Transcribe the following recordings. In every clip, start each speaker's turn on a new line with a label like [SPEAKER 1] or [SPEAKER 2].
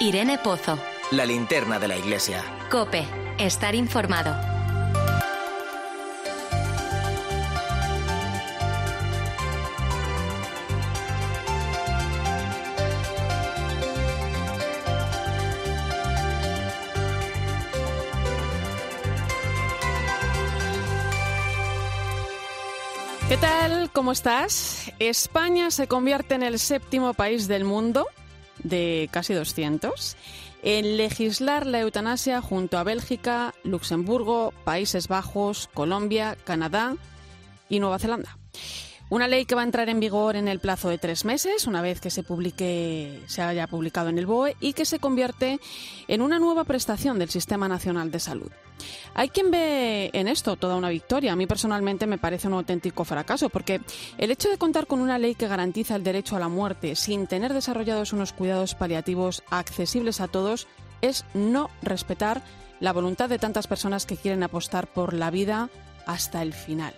[SPEAKER 1] Irene Pozo.
[SPEAKER 2] La linterna de la iglesia.
[SPEAKER 1] Cope. Estar informado.
[SPEAKER 3] ¿Qué tal? ¿Cómo estás? España se convierte en el séptimo país del mundo, de casi 200, en legislar la eutanasia junto a Bélgica, Luxemburgo, Países Bajos, Colombia, Canadá y Nueva Zelanda. Una ley que va a entrar en vigor en el plazo de tres meses, una vez que se publique, se haya publicado en el BOE, y que se convierte en una nueva prestación del Sistema Nacional de Salud. Hay quien ve en esto toda una victoria. A mí personalmente me parece un auténtico fracaso, porque el hecho de contar con una ley que garantiza el derecho a la muerte sin tener desarrollados unos cuidados paliativos accesibles a todos es no respetar la voluntad de tantas personas que quieren apostar por la vida hasta el final.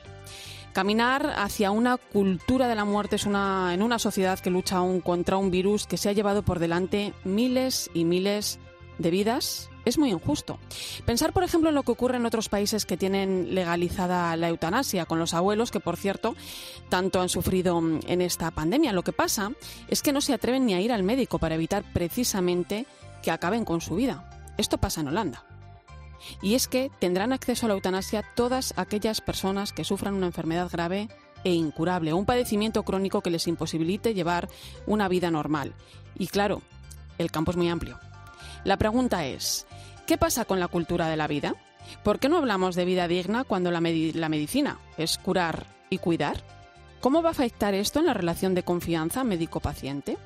[SPEAKER 3] Caminar hacia una cultura de la muerte es una, en una sociedad que lucha aún contra un virus que se ha llevado por delante miles y miles de vidas es muy injusto. Pensar, por ejemplo, en lo que ocurre en otros países que tienen legalizada la eutanasia, con los abuelos, que por cierto tanto han sufrido en esta pandemia. Lo que pasa es que no se atreven ni a ir al médico para evitar precisamente que acaben con su vida. Esto pasa en Holanda. Y es que tendrán acceso a la eutanasia todas aquellas personas que sufran una enfermedad grave e incurable, un padecimiento crónico que les imposibilite llevar una vida normal. Y claro, el campo es muy amplio. La pregunta es, ¿qué pasa con la cultura de la vida? ¿Por qué no hablamos de vida digna cuando la, la medicina es curar y cuidar? ¿Cómo va a afectar esto en la relación de confianza médico-paciente?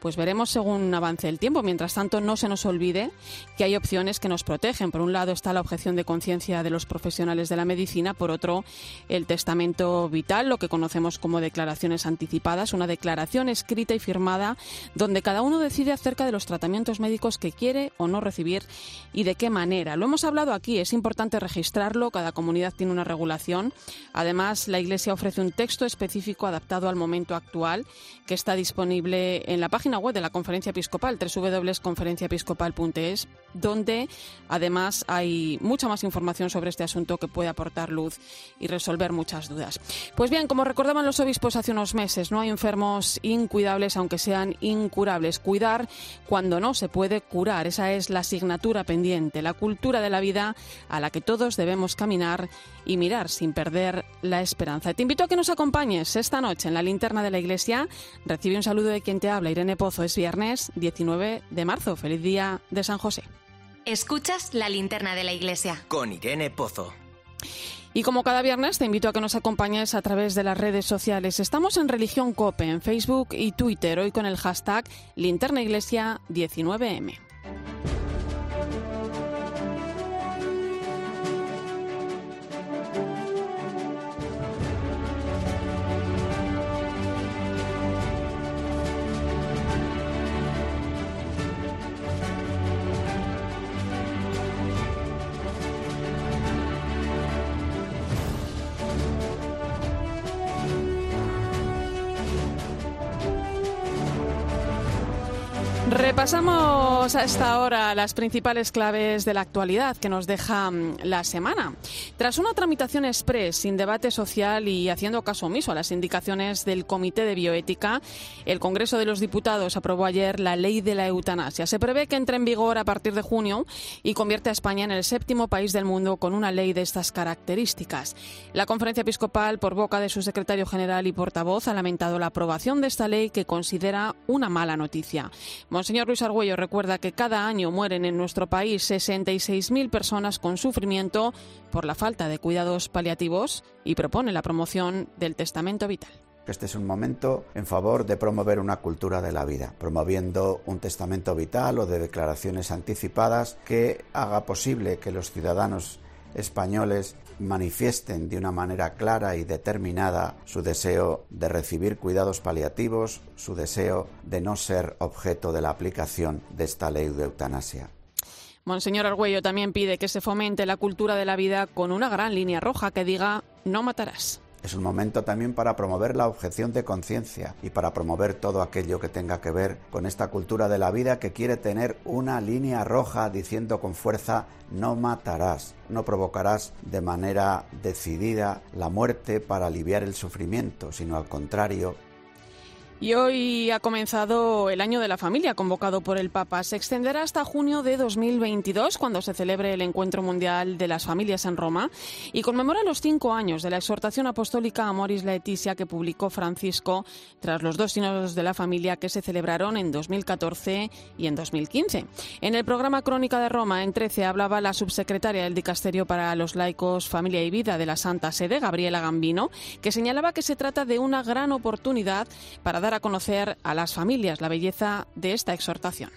[SPEAKER 3] Pues veremos según avance el tiempo. Mientras tanto, no se nos olvide que hay opciones que nos protegen. Por un lado está la objeción de conciencia de los profesionales de la medicina, por otro el testamento vital, lo que conocemos como declaraciones anticipadas, una declaración escrita y firmada donde cada uno decide acerca de los tratamientos médicos que quiere o no recibir y de qué manera. Lo hemos hablado aquí, es importante registrarlo, cada comunidad tiene una regulación. Además, la Iglesia ofrece un texto específico adaptado al momento actual que está disponible en la página web de la Conferencia Episcopal, www.conferenciaepiscopal.es, donde además hay mucha más información sobre este asunto que puede aportar luz y resolver muchas dudas. Pues bien, como recordaban los obispos hace unos meses, no hay enfermos incuidables aunque sean incurables. Cuidar cuando no se puede curar, esa es la asignatura pendiente, la cultura de la vida a la que todos debemos caminar y mirar sin perder la esperanza. Te invito a que nos acompañes esta noche en la linterna de la iglesia. Recibe un saludo de quien te habla, Hola Irene Pozo, es viernes 19 de marzo. Feliz día de San José.
[SPEAKER 1] Escuchas la linterna de la iglesia.
[SPEAKER 2] Con Irene Pozo.
[SPEAKER 3] Y como cada viernes, te invito a que nos acompañes a través de las redes sociales. Estamos en Religión Cope, en Facebook y Twitter, hoy con el hashtag linternaiglesia19m. Repasamos a esta hora las principales claves de la actualidad que nos deja mm, la semana. Tras una tramitación express, sin debate social y haciendo caso omiso a las indicaciones del Comité de Bioética, el Congreso de los Diputados aprobó ayer la ley de la eutanasia. Se prevé que entre en vigor a partir de junio y convierte a España en el séptimo país del mundo con una ley de estas características. La Conferencia Episcopal, por boca de su secretario general y portavoz, ha lamentado la aprobación de esta ley que considera una mala noticia. Monseñor Luis Argüello recuerda que cada año mueren en nuestro país 66.000 personas con sufrimiento por la falta de cuidados paliativos y propone la promoción del testamento vital.
[SPEAKER 4] Este es un momento en favor de promover una cultura de la vida, promoviendo un testamento vital o de declaraciones anticipadas que haga posible que los ciudadanos españoles manifiesten de una manera clara y determinada su deseo de recibir cuidados paliativos, su deseo de no ser objeto de la aplicación de esta ley de eutanasia.
[SPEAKER 3] Monseñor Argüello también pide que se fomente la cultura de la vida con una gran línea roja que diga no matarás.
[SPEAKER 4] Es un momento también para promover la objeción de conciencia y para promover todo aquello que tenga que ver con esta cultura de la vida que quiere tener una línea roja diciendo con fuerza no matarás, no provocarás de manera decidida la muerte para aliviar el sufrimiento, sino al contrario,
[SPEAKER 3] y hoy ha comenzado el año de la familia convocado por el Papa. Se extenderá hasta junio de 2022 cuando se celebre el Encuentro Mundial de las Familias en Roma y conmemora los cinco años de la exhortación apostólica a Moris Laetitia que publicó Francisco tras los dos sínodos de la familia que se celebraron en 2014 y en 2015. En el programa Crónica de Roma en 13 hablaba la subsecretaria del Dicasterio para los Laicos, Familia y Vida de la Santa Sede, Gabriela Gambino, que señalaba que se trata de una gran oportunidad para dar a conocer a las familias la belleza de esta exhortación.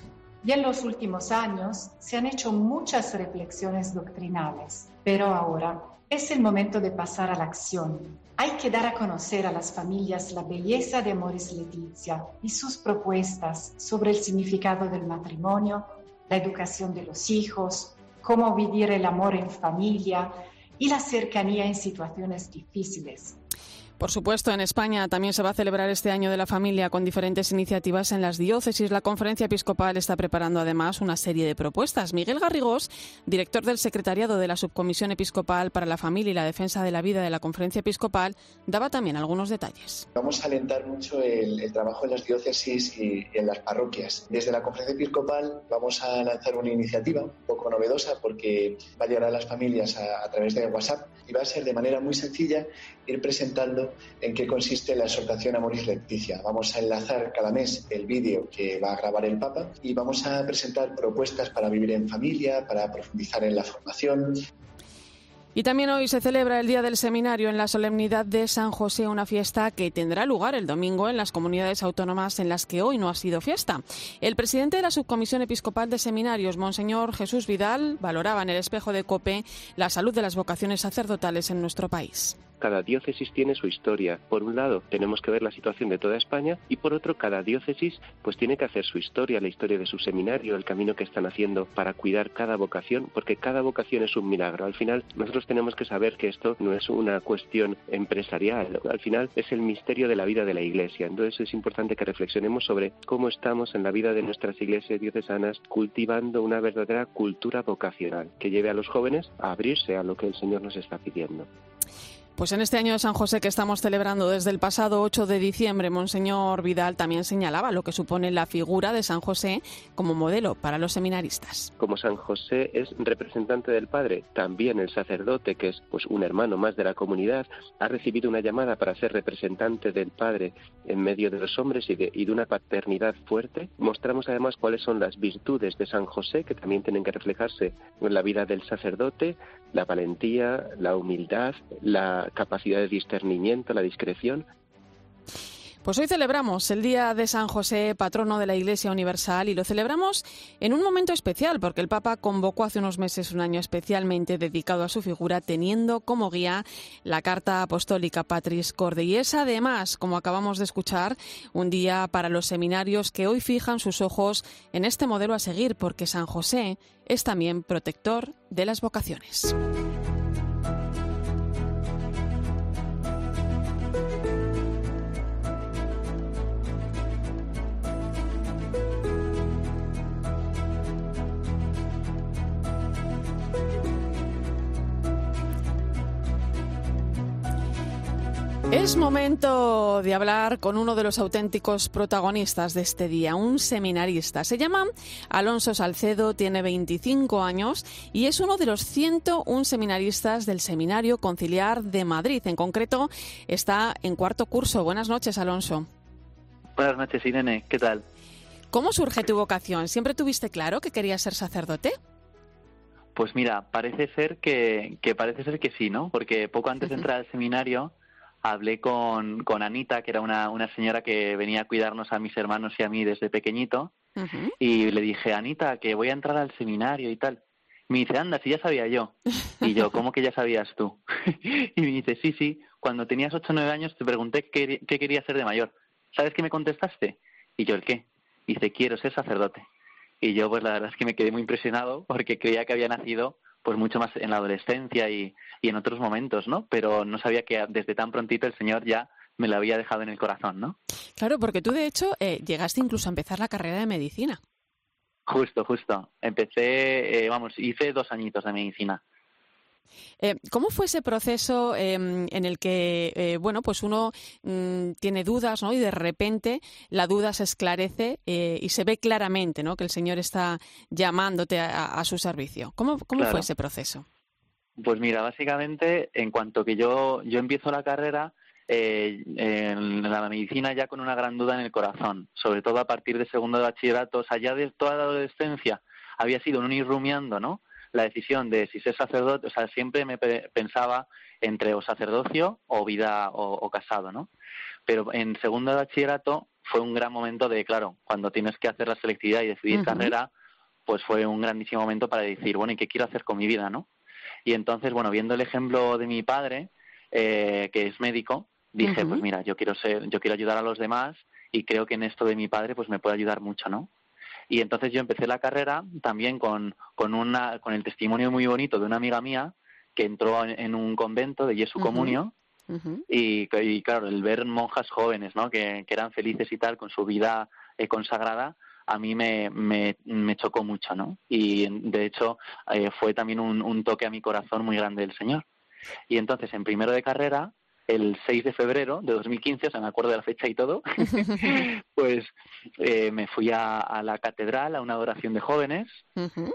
[SPEAKER 5] Y en los últimos años se han hecho muchas reflexiones doctrinales, pero ahora es el momento de pasar a la acción. Hay que dar a conocer a las familias la belleza de Amoris Letizia y sus propuestas sobre el significado del matrimonio, la educación de los hijos, cómo vivir el amor en familia y la cercanía en situaciones difíciles.
[SPEAKER 3] Por supuesto, en España también se va a celebrar este año de la familia con diferentes iniciativas en las diócesis. La Conferencia Episcopal está preparando además una serie de propuestas. Miguel Garrigós, director del Secretariado de la Subcomisión Episcopal para la Familia y la Defensa de la Vida de la Conferencia Episcopal, daba también algunos detalles.
[SPEAKER 6] Vamos a alentar mucho el, trabajo en las diócesis y, en las parroquias. Desde la Conferencia Episcopal vamos a lanzar una iniciativa un poco novedosa porque va a llegar a las familias a, a través de WhatsApp y va a ser de manera muy sencilla ir presentando en qué consiste la exhortación a Moris Leticia. Vamos a enlazar cada mes el vídeo que va a grabar el Papa y vamos a presentar propuestas para vivir en familia, para profundizar en la formación,
[SPEAKER 3] y también hoy se celebra el Día del Seminario en la solemnidad de San José, una fiesta que tendrá lugar el domingo en las comunidades autónomas en las que hoy no ha sido fiesta. El presidente de la Subcomisión Episcopal de Seminarios, Monseñor Jesús Vidal, valoraba en el espejo de COPE la salud de las vocaciones sacerdotales en nuestro país.
[SPEAKER 7] Cada diócesis tiene su historia. Por un lado, tenemos que ver la situación de toda España y por otro, cada diócesis pues tiene que hacer su historia, la historia de su seminario, el camino que están haciendo para cuidar cada vocación, porque cada vocación es un milagro. Al final, nosotros tenemos que saber que esto no es una cuestión empresarial, al final es el misterio de la vida de la Iglesia. Entonces es importante que reflexionemos sobre cómo estamos en la vida de nuestras iglesias diocesanas cultivando una verdadera cultura vocacional que lleve a los jóvenes a abrirse a lo que el Señor nos está pidiendo.
[SPEAKER 3] Pues en este año de San José que estamos celebrando desde el pasado 8 de diciembre, Monseñor Vidal también señalaba lo que supone la figura de San José como modelo para los seminaristas.
[SPEAKER 7] Como San José es representante del Padre, también el sacerdote, que es pues un hermano más de la comunidad, ha recibido una llamada para ser representante del Padre en medio de los hombres y de, y de una paternidad fuerte. Mostramos además cuáles son las virtudes de San José, que también tienen que reflejarse en la vida del sacerdote, la valentía, la humildad, la capacidad de discernimiento, la discreción.
[SPEAKER 3] Pues hoy celebramos el Día de San José, patrono de la Iglesia Universal, y lo celebramos en un momento especial, porque el Papa convocó hace unos meses un año especialmente dedicado a su figura, teniendo como guía la Carta Apostólica Patris Corde. Y es además, como acabamos de escuchar, un día para los seminarios que hoy fijan sus ojos en este modelo a seguir, porque San José es también protector de las vocaciones. Es momento de hablar con uno de los auténticos protagonistas de este día, un seminarista. Se llama Alonso Salcedo, tiene 25 años y es uno de los 101 seminaristas del Seminario Conciliar de Madrid. En concreto, está en cuarto curso. Buenas noches, Alonso.
[SPEAKER 8] Buenas noches, Irene. ¿Qué tal?
[SPEAKER 3] ¿Cómo surge tu vocación? ¿Siempre tuviste claro que querías ser sacerdote?
[SPEAKER 8] Pues mira, parece ser que, parece ser que sí, ¿no? Porque poco antes de entrar al seminario hablé con, con Anita, que era una, una señora que venía a cuidarnos a mis hermanos y a mí desde pequeñito, y le dije, Anita, que voy a entrar al seminario y tal. Me dice, anda, si ya sabía yo. Y yo, ¿cómo que ya sabías tú? y me dice, sí, sí, cuando tenías ocho o nueve años te pregunté qué, qué quería ser de mayor. ¿Sabes qué me contestaste? Y yo, ¿el qué? Dice, quiero ser sacerdote. Y yo, pues la verdad es que me quedé muy impresionado porque creía que había nacido pues mucho más en la adolescencia y, y en otros momentos, ¿no? Pero no sabía que desde tan prontito el Señor ya me lo había dejado en el corazón, ¿no?
[SPEAKER 3] Claro, porque tú de hecho eh, llegaste incluso a empezar la carrera de medicina.
[SPEAKER 8] Justo, justo. Empecé, eh, vamos, hice dos añitos de medicina.
[SPEAKER 3] Eh, ¿Cómo fue ese proceso em, en el que, eh, bueno, pues uno mm, tiene dudas, ¿no? Y de repente la duda se esclarece eh, y se ve claramente, ¿no? Que el Señor está llamándote a, su servicio. ¿Cómo, cómo fue ese proceso?
[SPEAKER 8] Pues mira, básicamente, en cuanto que yo, yo empiezo la carrera, en la medicina ya con una gran duda en el corazón, sobre todo a partir de segundo de bachillerato, o sea, ya de toda la adolescencia había sido un ir rumiando, ¿no? La decisión de si ser sacerdote, o sea, siempre me pensaba entre o sacerdocio o vida o, casado, ¿no? Pero en segundo de bachillerato fue un gran momento de, claro, cuando tienes que hacer la selectividad y decidir carrera, pues fue un grandísimo momento para decir, bueno, ¿y qué quiero hacer con mi vida, no? Y entonces, bueno, viendo el ejemplo de mi padre, eh, que es médico, dije, pues mira, yo quiero ser, yo quiero ayudar a los demás y creo que en esto de mi padre, pues me puede ayudar mucho, ¿no? Y entonces yo empecé la carrera también con, con, una, con el testimonio muy bonito de una amiga mía que entró en, un convento de Jesu Comunio. y, claro, el ver monjas jóvenes, ¿no? Que, eran felices y tal con su vida eh, consagrada, a mí me, me, me, chocó mucho, ¿no? Y de hecho eh, fue también un, un, toque a mi corazón muy grande del Señor. Y entonces en primero de carrera el 6 de febrero de 2015, o sea, me acuerdo de la fecha y todo, pues eh, me fui a, la catedral a una adoración de jóvenes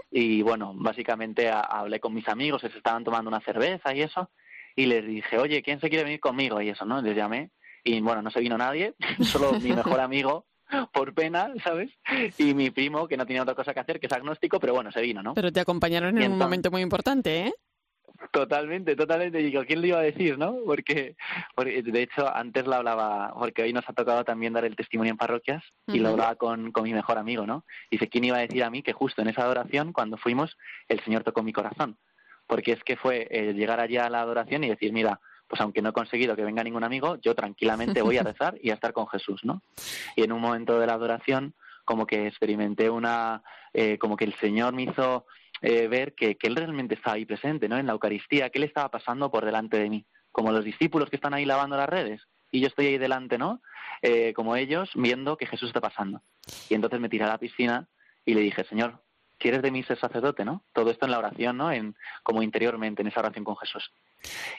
[SPEAKER 8] y bueno, básicamente hablé con mis amigos, se estaban tomando una cerveza y eso, y les dije, oye, ¿quién se quiere venir conmigo? Y eso, ¿no? Les llamé y bueno, no se vino nadie, solo mi mejor amigo por pena, ¿sabes? Y mi primo, que no tenía otra cosa que hacer, que es agnóstico, pero bueno, se vino, ¿no?
[SPEAKER 3] Pero te acompañaron en un momento muy importante, ¿eh?
[SPEAKER 8] Totalmente, totalmente. Digo, ¿quién le iba a decir, no? Porque, de hecho, antes lo hablaba, porque hoy nos ha tocado también dar el testimonio en parroquias y lo hablaba con, con mi mejor amigo, ¿no? Dice, ¿quién iba a decir a mí que justo en esa adoración, cuando fuimos, el Señor tocó mi corazón? Porque es que fue eh, llegar allá a la adoración y decir, mira, pues aunque no he conseguido que venga ningún amigo, yo tranquilamente voy a rezar y a estar con Jesús, ¿no? Y en un momento de la adoración, como que experimenté una, eh, como que el Señor me hizo eh, ver que, él realmente estaba ahí presente, ¿no? En la Eucaristía, que él estaba pasando por delante de mí, como los discípulos que están ahí lavando las redes y yo estoy ahí delante, ¿no? Eh, como ellos, viendo que Jesús está pasando. Y entonces me tiré a la piscina y le dije, Señor, ¿quieres de mí ser sacerdote, no? Todo esto en la oración, ¿no? En, como interiormente, en esa oración con Jesús.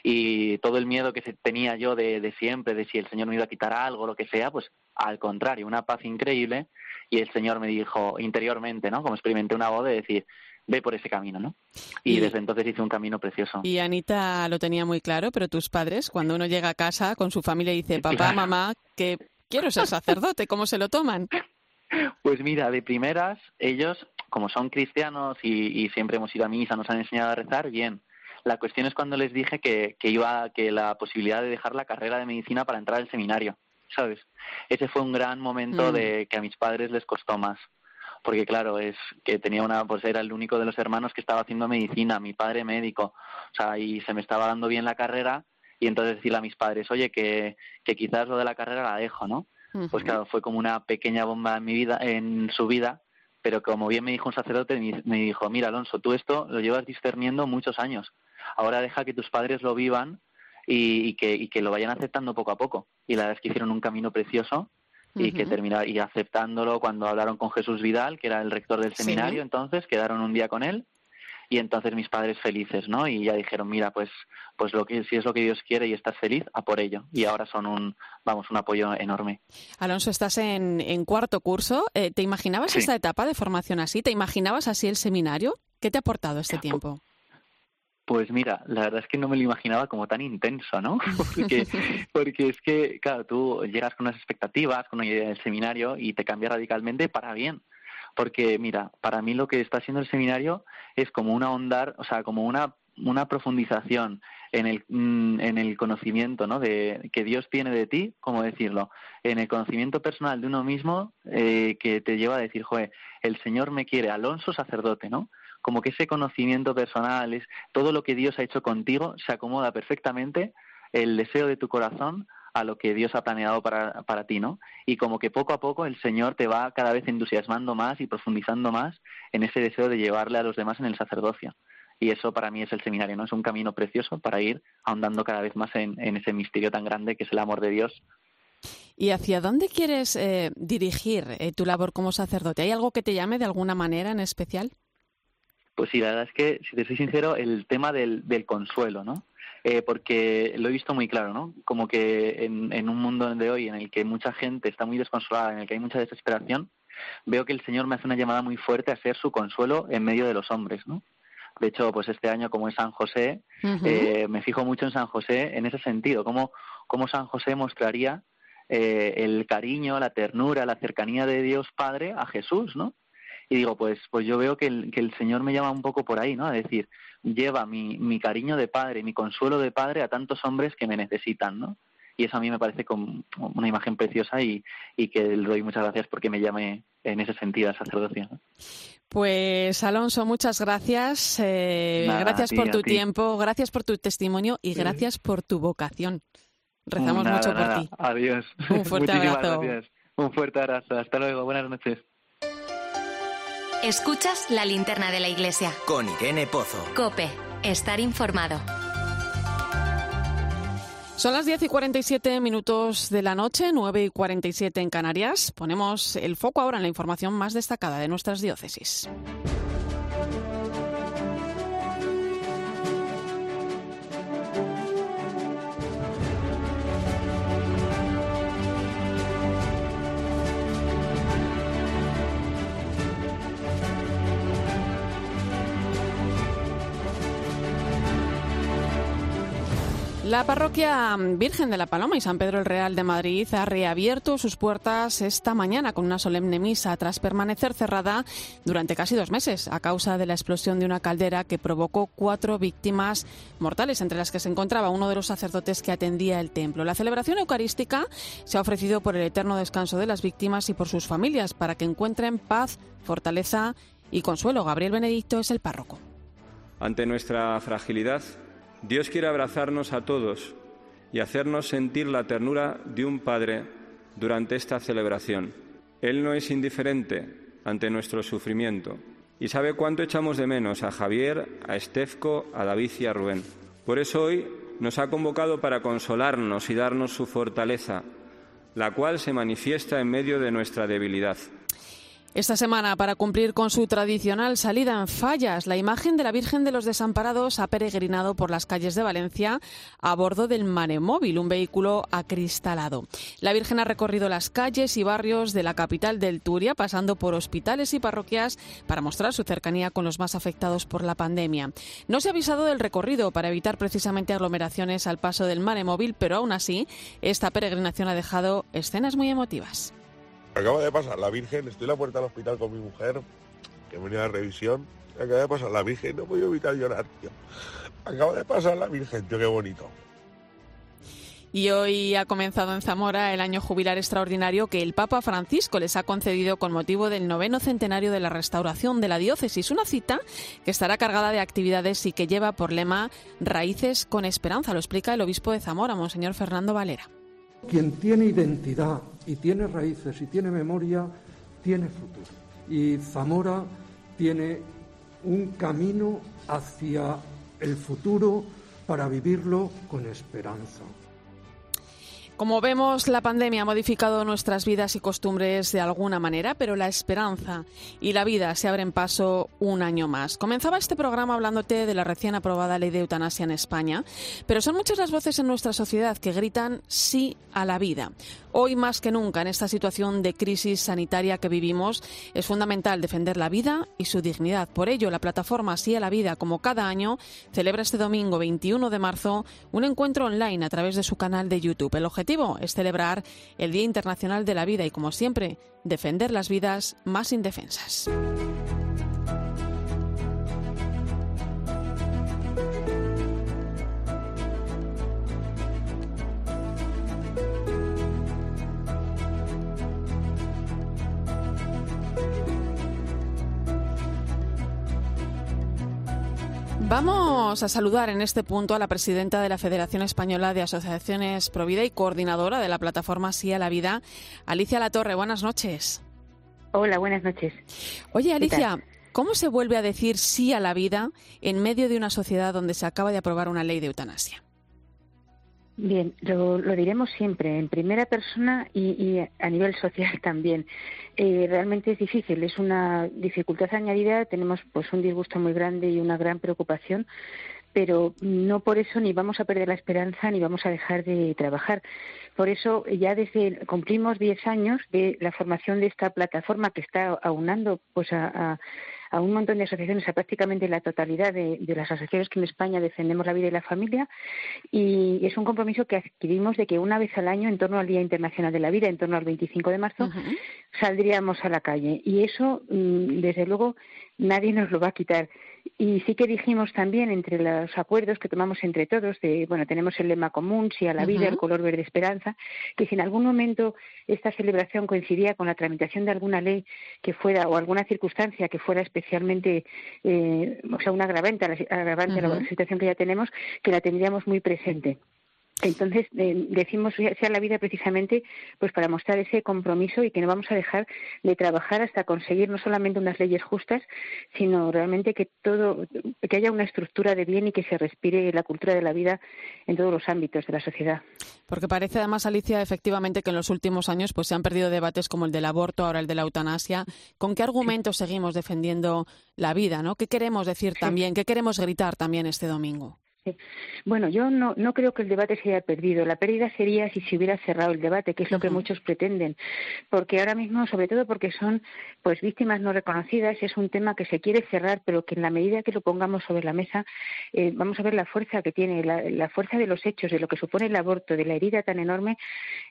[SPEAKER 8] Y todo el miedo que tenía yo de, de siempre, de si el Señor me iba a quitar algo, lo que sea, pues al contrario, una paz increíble. Y el Señor me dijo interiormente, ¿no? Como experimenté una voz de decir, ve por ese camino, ¿no? Y, desde entonces hice un camino precioso.
[SPEAKER 3] Y Anita lo tenía muy claro, pero tus padres, cuando uno llega a casa con su familia y dice, papá, mamá, que quiero ser sacerdote, ¿cómo se lo toman?
[SPEAKER 8] Pues mira, de primeras, ellos, como son cristianos y, siempre hemos ido a misa, nos han enseñado a rezar, bien. La cuestión es cuando les dije que, que iba, que la posibilidad de dejar la carrera de medicina para entrar al seminario, ¿sabes? Ese fue un gran momento mm. de que a mis padres les costó más porque claro, es que tenía una, pues era el único de los hermanos que estaba haciendo medicina, mi padre médico, o sea, y se me estaba dando bien la carrera y entonces decirle a mis padres, oye, que, que quizás lo de la carrera la dejo, ¿no? Pues claro, fue como una pequeña bomba en mi vida, en su vida, pero como bien me dijo un sacerdote, me dijo, mira Alonso, tú esto lo llevas discerniendo muchos años, ahora deja que tus padres lo vivan y, y, que, y que lo vayan aceptando poco a poco. Y la verdad es que hicieron un camino precioso y que y aceptándolo cuando hablaron con Jesús Vidal, que era el rector del seminario, entonces quedaron un día con él y entonces mis padres felices, ¿no? Y ya dijeron, mira, pues pues lo que si es lo que Dios quiere y estás feliz, a por ello. Y ahora son un vamos, un apoyo enorme.
[SPEAKER 3] Alonso, estás en, en cuarto curso. Eh, ¿Te imaginabas esta etapa de formación así? ¿Te imaginabas así el seminario? ¿Qué te ha aportado este tiempo?
[SPEAKER 8] Pues mira, la verdad es que no me lo imaginaba como tan intenso, ¿no? Porque, porque es que, claro, tú llegas con unas expectativas, con una idea del seminario y te cambia radicalmente para bien. Porque, mira, para mí lo que está haciendo el seminario es como una ondar, o sea, como una, una profundización en el, mm, en el conocimiento, ¿no? De, que Dios tiene de ti, ¿cómo decirlo? En el conocimiento personal de uno mismo eh, que te lleva a decir, joder, el Señor me quiere, Alonso sacerdote, ¿no? Como que ese conocimiento personal, es todo lo que Dios ha hecho contigo, se acomoda perfectamente el deseo de tu corazón a lo que Dios ha planeado para, para ti, ¿no? Y como que poco a poco el Señor te va cada vez entusiasmando más y profundizando más en ese deseo de llevarle a los demás en el sacerdocio. Y eso para mí es el seminario, ¿no? Es un camino precioso para ir ahondando cada vez más en, ese misterio tan grande que es el amor de Dios.
[SPEAKER 3] ¿Y hacia dónde quieres eh, dirigir eh, tu labor como sacerdote? ¿Hay algo que te llame de alguna manera en especial?
[SPEAKER 8] Pues sí, la verdad es que, si te soy sincero, el tema del, consuelo, ¿no? Eh, porque lo he visto muy claro, ¿no? Como que en, en, un mundo de hoy en el que mucha gente está muy desconsolada, en el que hay mucha desesperación, veo que el Señor me hace una llamada muy fuerte a ser su consuelo en medio de los hombres, ¿no? De hecho, pues este año, como es San José, eh, me fijo mucho en San José en ese sentido, cómo, cómo San José mostraría eh, el cariño, la ternura, la cercanía de Dios Padre a Jesús, ¿no? Y digo, pues, pues yo veo que el, que el Señor me llama un poco por ahí, ¿no? A decir, lleva mi, mi cariño de padre, mi consuelo de padre a tantos hombres que me necesitan, ¿no? y eso a mí me parece como una imagen preciosa y, que le doy muchas gracias porque me llame en ese sentido a sacerdocio.
[SPEAKER 3] Pues Alonso, muchas gracias. Eh, gracias por tu tiempo, gracias por tu testimonio y gracias por tu vocación. Rezamos mucho por ti.
[SPEAKER 8] Adiós.
[SPEAKER 3] Un fuerte abrazo.
[SPEAKER 8] Un fuerte abrazo. Hasta luego. Buenas noches.
[SPEAKER 1] Escuchas la linterna de la iglesia.
[SPEAKER 2] Con Irene Pozo.
[SPEAKER 1] Cope. Estar informado.
[SPEAKER 3] Son las 10 y 47 minutos de la noche, 9 y 47 en Canarias. Ponemos el foco ahora en la información más destacada de nuestras diócesis. La parroquia Virgen de la Paloma y San Pedro el Real de Madrid ha reabierto sus puertas esta mañana con una solemne misa tras permanecer cerrada durante casi dos meses a causa de la explosión de una caldera que provocó cuatro víctimas mortales, entre las que se encontraba uno de los sacerdotes que atendía el templo. La celebración eucarística se ha ofrecido por el eterno descanso de las víctimas y por sus familias para que encuentren paz, fortaleza y consuelo. Gabriel Benedicto es el párroco.
[SPEAKER 9] Ante nuestra fragilidad, Dios quiere abrazarnos a todos y hacernos sentir la ternura de un Padre durante esta celebración. Él no es indiferente ante nuestro sufrimiento y sabe cuánto echamos de menos a Javier, a Estefco, a David y a Rubén. Por eso hoy nos ha convocado para consolarnos y darnos su fortaleza, la cual se manifiesta en medio de nuestra debilidad.
[SPEAKER 3] Esta semana, para cumplir con su tradicional salida en fallas, la imagen de la Virgen de los Desamparados ha peregrinado por las calles de Valencia a bordo del Manemóvil, un vehículo acristalado. La Virgen ha recorrido las calles y barrios de la capital del Turia, pasando por hospitales y parroquias para mostrar su cercanía con los más afectados por la pandemia. No se ha avisado del recorrido para evitar precisamente aglomeraciones al paso del Manemóvil, pero aún así, esta peregrinación ha dejado escenas muy emotivas.
[SPEAKER 10] Acaba de pasar la Virgen, estoy en la puerta del hospital con mi mujer, que venía de revisión. Acaba de pasar la Virgen, no podido evitar llorar, tío. Acaba de pasar la Virgen, tío, qué bonito.
[SPEAKER 3] Y hoy ha comenzado en Zamora el año jubilar extraordinario que el Papa Francisco les ha concedido con motivo del noveno centenario de la restauración de la diócesis. Una cita que estará cargada de actividades y que lleva por lema Raíces con Esperanza. Lo explica el obispo de Zamora, Monseñor Fernando Valera.
[SPEAKER 11] Quien tiene identidad y tiene raíces y tiene memoria, tiene futuro. Y Zamora tiene un camino hacia el futuro para vivirlo con esperanza.
[SPEAKER 3] Como vemos, la pandemia ha modificado nuestras vidas y costumbres de alguna manera, pero la esperanza y la vida se abren paso un año más. Comenzaba este programa hablándote de la recién aprobada ley de eutanasia en España, pero son muchas las voces en nuestra sociedad que gritan sí a la vida. Hoy más que nunca, en esta situación de crisis sanitaria que vivimos, es fundamental defender la vida y su dignidad. Por ello, la plataforma Sí a la Vida, como cada año, celebra este domingo 21 de marzo un encuentro online a través de su canal de YouTube. El objetivo es celebrar el Día Internacional de la Vida y, como siempre, defender las vidas más indefensas. Vamos a saludar en este punto a la presidenta de la Federación Española de Asociaciones Provida y coordinadora de la plataforma Sí a la Vida, Alicia Latorre. Buenas noches.
[SPEAKER 12] Hola, buenas noches.
[SPEAKER 3] Oye, Alicia, ¿Cómo se vuelve a decir sí a la vida en medio de una sociedad donde se acaba de aprobar una ley de eutanasia?
[SPEAKER 12] Bien, lo, diremos siempre, en primera persona y, a nivel social también. Eh, realmente es difícil, es una dificultad añadida, tenemos pues un disgusto muy grande y una gran preocupación, pero no por eso ni vamos a perder la esperanza ni vamos a dejar de trabajar. Por eso ya desde cumplimos 10 años de la formación de esta plataforma que está aunando pues a a un montón de asociaciones, a prácticamente la totalidad de, las asociaciones que en España defendemos la vida y la familia. Y es un compromiso que adquirimos de que una vez al año, en torno al Día Internacional de la Vida, en torno al 25 de marzo, saldríamos a la calle. Y eso, mm, desde luego, nadie nos lo va a quitar. Y sí que dijimos también entre los acuerdos que tomamos entre todos, de, bueno, tenemos el lema común, sí a la vida, el color verde esperanza, que si en algún momento esta celebración coincidía con la tramitación de alguna ley que fuera o alguna circunstancia que fuera especialmente, eh, o sea, una agravante, agravante a la situación que ya tenemos, que la tendríamos muy presente. Entonces eh, decimos sea la vida precisamente pues para mostrar ese compromiso y que no vamos a dejar de trabajar hasta conseguir no solamente unas leyes justas, sino realmente que todo que haya una estructura de bien y que se respire la cultura de la vida en todos los ámbitos de la sociedad.
[SPEAKER 3] Porque parece además Alicia efectivamente que en los últimos años pues se han perdido debates como el del aborto, ahora el de la eutanasia. ¿Con qué argumentos seguimos defendiendo la vida, no? ¿Qué queremos decir también? ¿Qué queremos gritar también este domingo?
[SPEAKER 12] Bueno, yo no, no creo que el debate se haya perdido. La pérdida sería si se hubiera cerrado el debate, que es lo que muchos pretenden. Porque ahora mismo, sobre todo porque son pues víctimas no reconocidas, es un tema que se quiere cerrar, pero que en la medida que lo pongamos sobre la mesa, eh, vamos a ver la fuerza que tiene, la, fuerza de los hechos, de lo que supone el aborto, de la herida tan enorme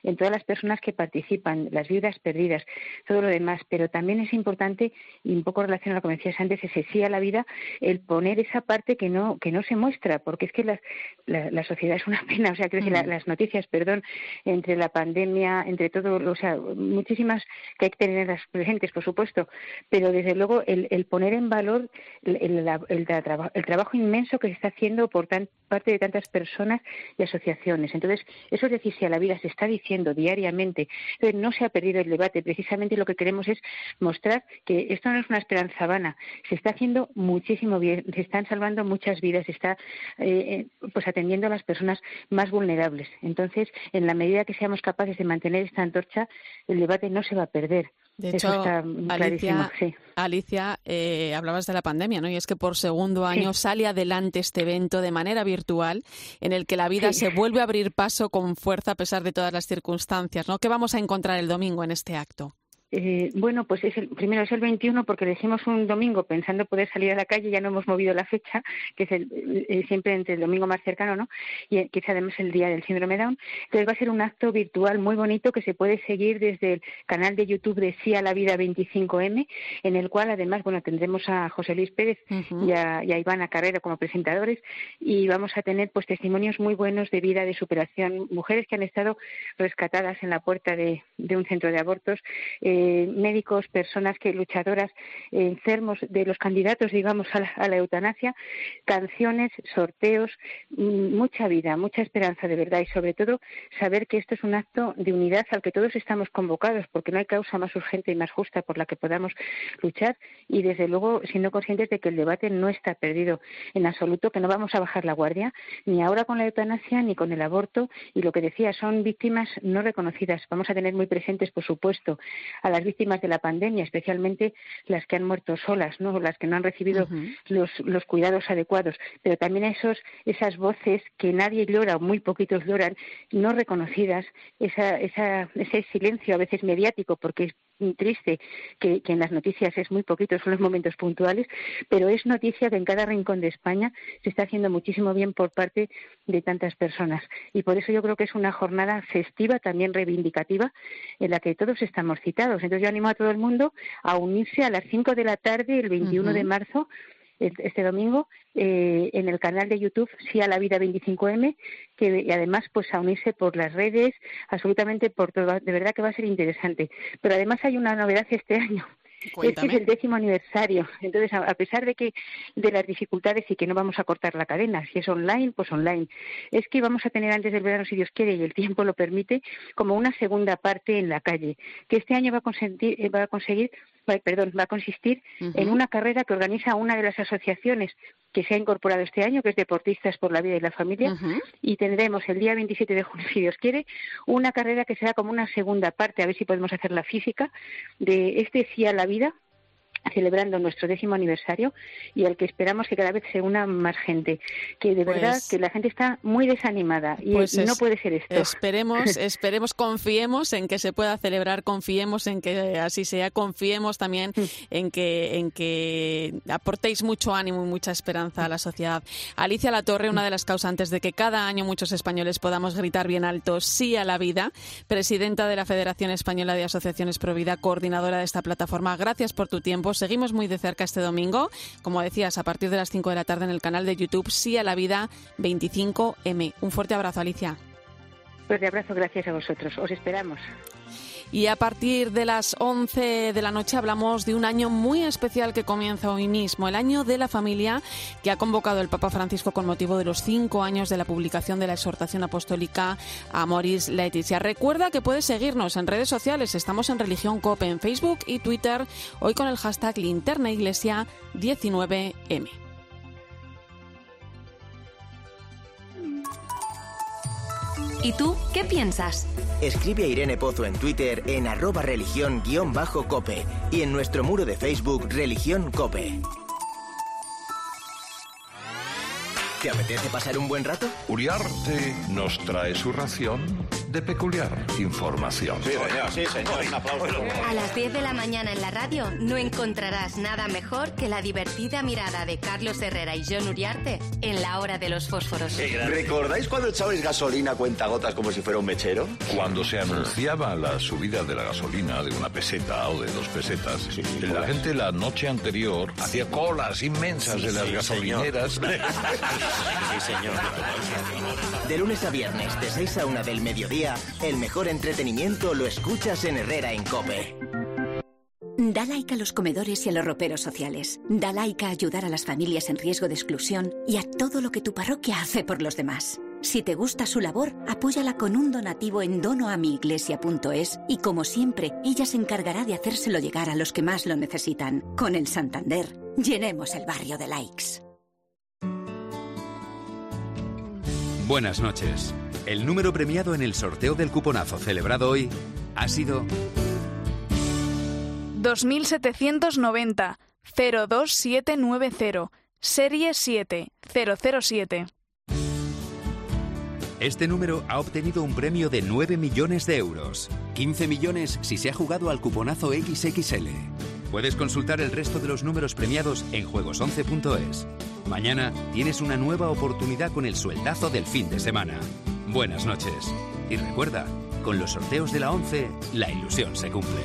[SPEAKER 12] en todas las personas que participan, las viudas perdidas, todo lo demás. Pero también es importante, y un poco relacionado a lo que decías antes, ese sí a la vida, el poner esa parte que no, que no se muestra, porque es que la, la, sociedad es una pena, o sea, creo que las noticias, perdón, entre la pandemia, entre todo, o sea, muchísimas que hay que tenerlas presentes, por supuesto, pero desde luego el, el poner en valor el, el, el, trabajo inmenso que se está haciendo por parte de tantas personas y asociaciones. Entonces, eso es decir, si a la vida se está diciendo diariamente, entonces no se ha perdido el debate, precisamente lo que queremos es mostrar que esto no es una esperanza vana, se está haciendo muchísimo bien, se están salvando muchas vidas, se está eh, eh, pues atendiendo a las personas más vulnerables. Entonces, en la medida que seamos capaces de mantener esta antorcha, el debate no se va a perder.
[SPEAKER 3] De hecho, Alicia, Alicia eh, hablabas de la pandemia, ¿no? Y es que por segundo año sale adelante este evento de manera virtual, en el que la vida se vuelve a abrir paso con fuerza a pesar de todas las circunstancias, ¿no? ¿Qué vamos a encontrar el domingo en este acto?
[SPEAKER 12] Eh, bueno, pues es el, primero es el 21 porque elegimos un domingo pensando poder salir a la calle, ya no hemos movido la fecha, que es el, eh, siempre entre el domingo más cercano, ¿no? Y que es además el día del síndrome Down. Entonces va a ser un acto virtual muy bonito que se puede seguir desde el canal de YouTube de Sí a la Vida 25M, en el cual además, bueno, tendremos a José Luis Pérez y, a, y, a, Ivana Carrera como presentadores y vamos a tener pues testimonios muy buenos de vida, de superación, mujeres que han estado rescatadas en la puerta de, de un centro de abortos. Eh, eh, médicos, personas que luchadoras, eh, enfermos de los candidatos, digamos, a la, eutanasia, canciones, sorteos, mm, mucha vida, mucha esperanza de verdad y sobre todo saber que esto es un acto de unidad al que todos estamos convocados porque no hay causa más urgente y más justa por la que podamos luchar y desde luego siendo conscientes de que el debate no está perdido en absoluto, que no vamos a bajar la guardia ni ahora con la eutanasia ni con el aborto y lo que decía son víctimas no reconocidas. Vamos a tener muy presentes, por supuesto, a las víctimas de la pandemia, especialmente las que han muerto solas, ¿no? las que no han recibido los, los, cuidados adecuados, pero también a esos, esas voces que nadie llora o muy poquitos lloran, no reconocidas, esa, esa, ese silencio a veces mediático, porque triste que, que, en las noticias es muy poquito, son los momentos puntuales, pero es noticia que en cada rincón de España se está haciendo muchísimo bien por parte de tantas personas. Y por eso yo creo que es una jornada festiva, también reivindicativa, en la que todos estamos citados. Entonces yo animo a todo el mundo a unirse a las 5 de la tarde, el 21 de marzo, este domingo eh, en el canal de YouTube Sí a la Vida 25M, que y además pues a unirse por las redes, absolutamente por todo. De verdad que va a ser interesante. Pero además hay una novedad este año. Este es el décimo aniversario. Entonces, a, pesar de que de las dificultades y que no vamos a cortar la cadena, si es online, pues online, es que vamos a tener antes del verano, si Dios quiere y el tiempo lo permite, como una segunda parte en la calle, que este año va a, conseguir, va a conseguir perdón, va a consistir en una carrera que organiza una de las asociaciones que se ha incorporado este año, que es Deportistas por la Vida y la Familia, y tendremos el día 27 de junio, si Dios quiere, una carrera que será como una segunda parte, a ver si podemos hacer la física, de este sí a la vida, celebrando nuestro décimo aniversario y al que esperamos que cada vez se una más gente. Que de verdad
[SPEAKER 3] Pues
[SPEAKER 12] que la gente está muy desanimada y
[SPEAKER 3] Pues
[SPEAKER 12] no puede ser esto.
[SPEAKER 3] Esperemos, esperemos, confiemos en que se pueda celebrar, confiemos en que así sea, confiemos también
[SPEAKER 12] Mm.
[SPEAKER 3] en que en que aportéis mucho ánimo y mucha esperanza a la sociedad. Alicia Latorre, una de las causantes de que cada año muchos españoles podamos gritar bien alto sí a la vida, presidenta de la Federación Española de Asociaciones Provida, coordinadora de esta plataforma. Gracias por tu tiempo. Seguimos muy de cerca este domingo, como decías, a partir de las 5 de la tarde en el canal de YouTube Sí a la Vida 25M. Un fuerte abrazo, Alicia.
[SPEAKER 12] Fuerte abrazo, gracias a vosotros. Os esperamos.
[SPEAKER 3] Y a partir de las 11 de la noche hablamos de un año muy especial que comienza hoy mismo, el año de la familia que ha convocado el Papa Francisco con motivo de los cinco años de la publicación de la exhortación apostólica a Moris Laetitia. Recuerda que puedes seguirnos en redes sociales, estamos en Religión Cope en Facebook y Twitter, hoy con el hashtag Linterna Iglesia 19M.
[SPEAKER 1] ¿Y tú qué piensas?
[SPEAKER 2] Escribe a Irene Pozo en Twitter en arroba religión-cope y en nuestro muro de Facebook Religión Cope. ¿Te apetece pasar un buen rato?
[SPEAKER 13] Uriarte nos trae su ración de peculiar información. Sí, señor, sí, señor. Un aplauso.
[SPEAKER 1] A las 10 de la mañana en la radio no encontrarás nada mejor que la divertida mirada de Carlos Herrera y John Uriarte en la hora de los fósforos.
[SPEAKER 14] ¿Recordáis cuando echabais gasolina a cuentagotas como si fuera un mechero?
[SPEAKER 13] Cuando se anunciaba la subida de la gasolina de una peseta o de dos pesetas, la gente la noche anterior hacía colas inmensas
[SPEAKER 2] Sí,
[SPEAKER 13] de las
[SPEAKER 2] sí,
[SPEAKER 13] gasolineras.
[SPEAKER 2] Sí, señor. De lunes a viernes, de 6 a 1 del mediodía, el mejor entretenimiento lo escuchas en Herrera en Cope.
[SPEAKER 15] Da like a los comedores y a los roperos sociales. Da like a ayudar a las familias en riesgo de exclusión y a todo lo que tu parroquia hace por los demás. Si te gusta su labor, apóyala con un donativo en donoamiiglesia.es y como siempre, ella se encargará de hacérselo llegar a los que más lo necesitan. Con el Santander, llenemos el barrio de likes.
[SPEAKER 16] Buenas noches. El número premiado en el sorteo del cuponazo celebrado hoy ha sido
[SPEAKER 17] 2790 02790 serie 7007.
[SPEAKER 16] Este número ha obtenido un premio de 9 millones de euros. 15 millones si se ha jugado al cuponazo XXL. Puedes consultar el resto de los números premiados en juegos11.es. Mañana tienes una nueva oportunidad con el sueldazo del fin de semana. Buenas noches. Y recuerda, con los sorteos de la 11, la ilusión se cumple.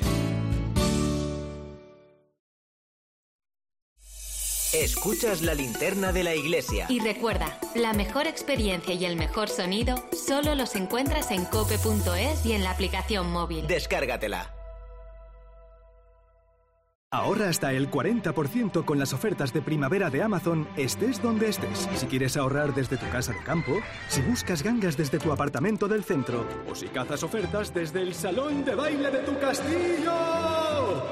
[SPEAKER 2] Escuchas la linterna de la iglesia.
[SPEAKER 1] Y recuerda, la mejor experiencia y el mejor sonido solo los encuentras en cope.es y en la aplicación móvil.
[SPEAKER 2] Descárgatela.
[SPEAKER 18] Ahorra hasta el 40% con las ofertas de primavera de Amazon, estés donde estés. Si quieres ahorrar desde tu casa de campo, si buscas gangas desde tu apartamento del centro o si cazas ofertas desde el salón de baile de tu castillo.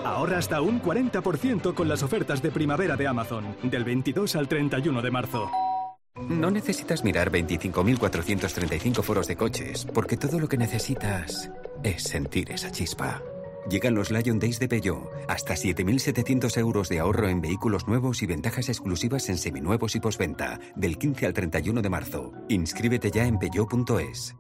[SPEAKER 18] Ahorra hasta un 40% con las ofertas de primavera de Amazon, del 22 al 31 de marzo.
[SPEAKER 19] No necesitas mirar 25.435 foros de coches, porque todo lo que necesitas es sentir esa chispa. Llegan los Lion Days de Peugeot, hasta 7.700 euros de ahorro en vehículos nuevos y ventajas exclusivas en seminuevos y posventa, del 15 al 31 de marzo. Inscríbete ya en peugeot.es.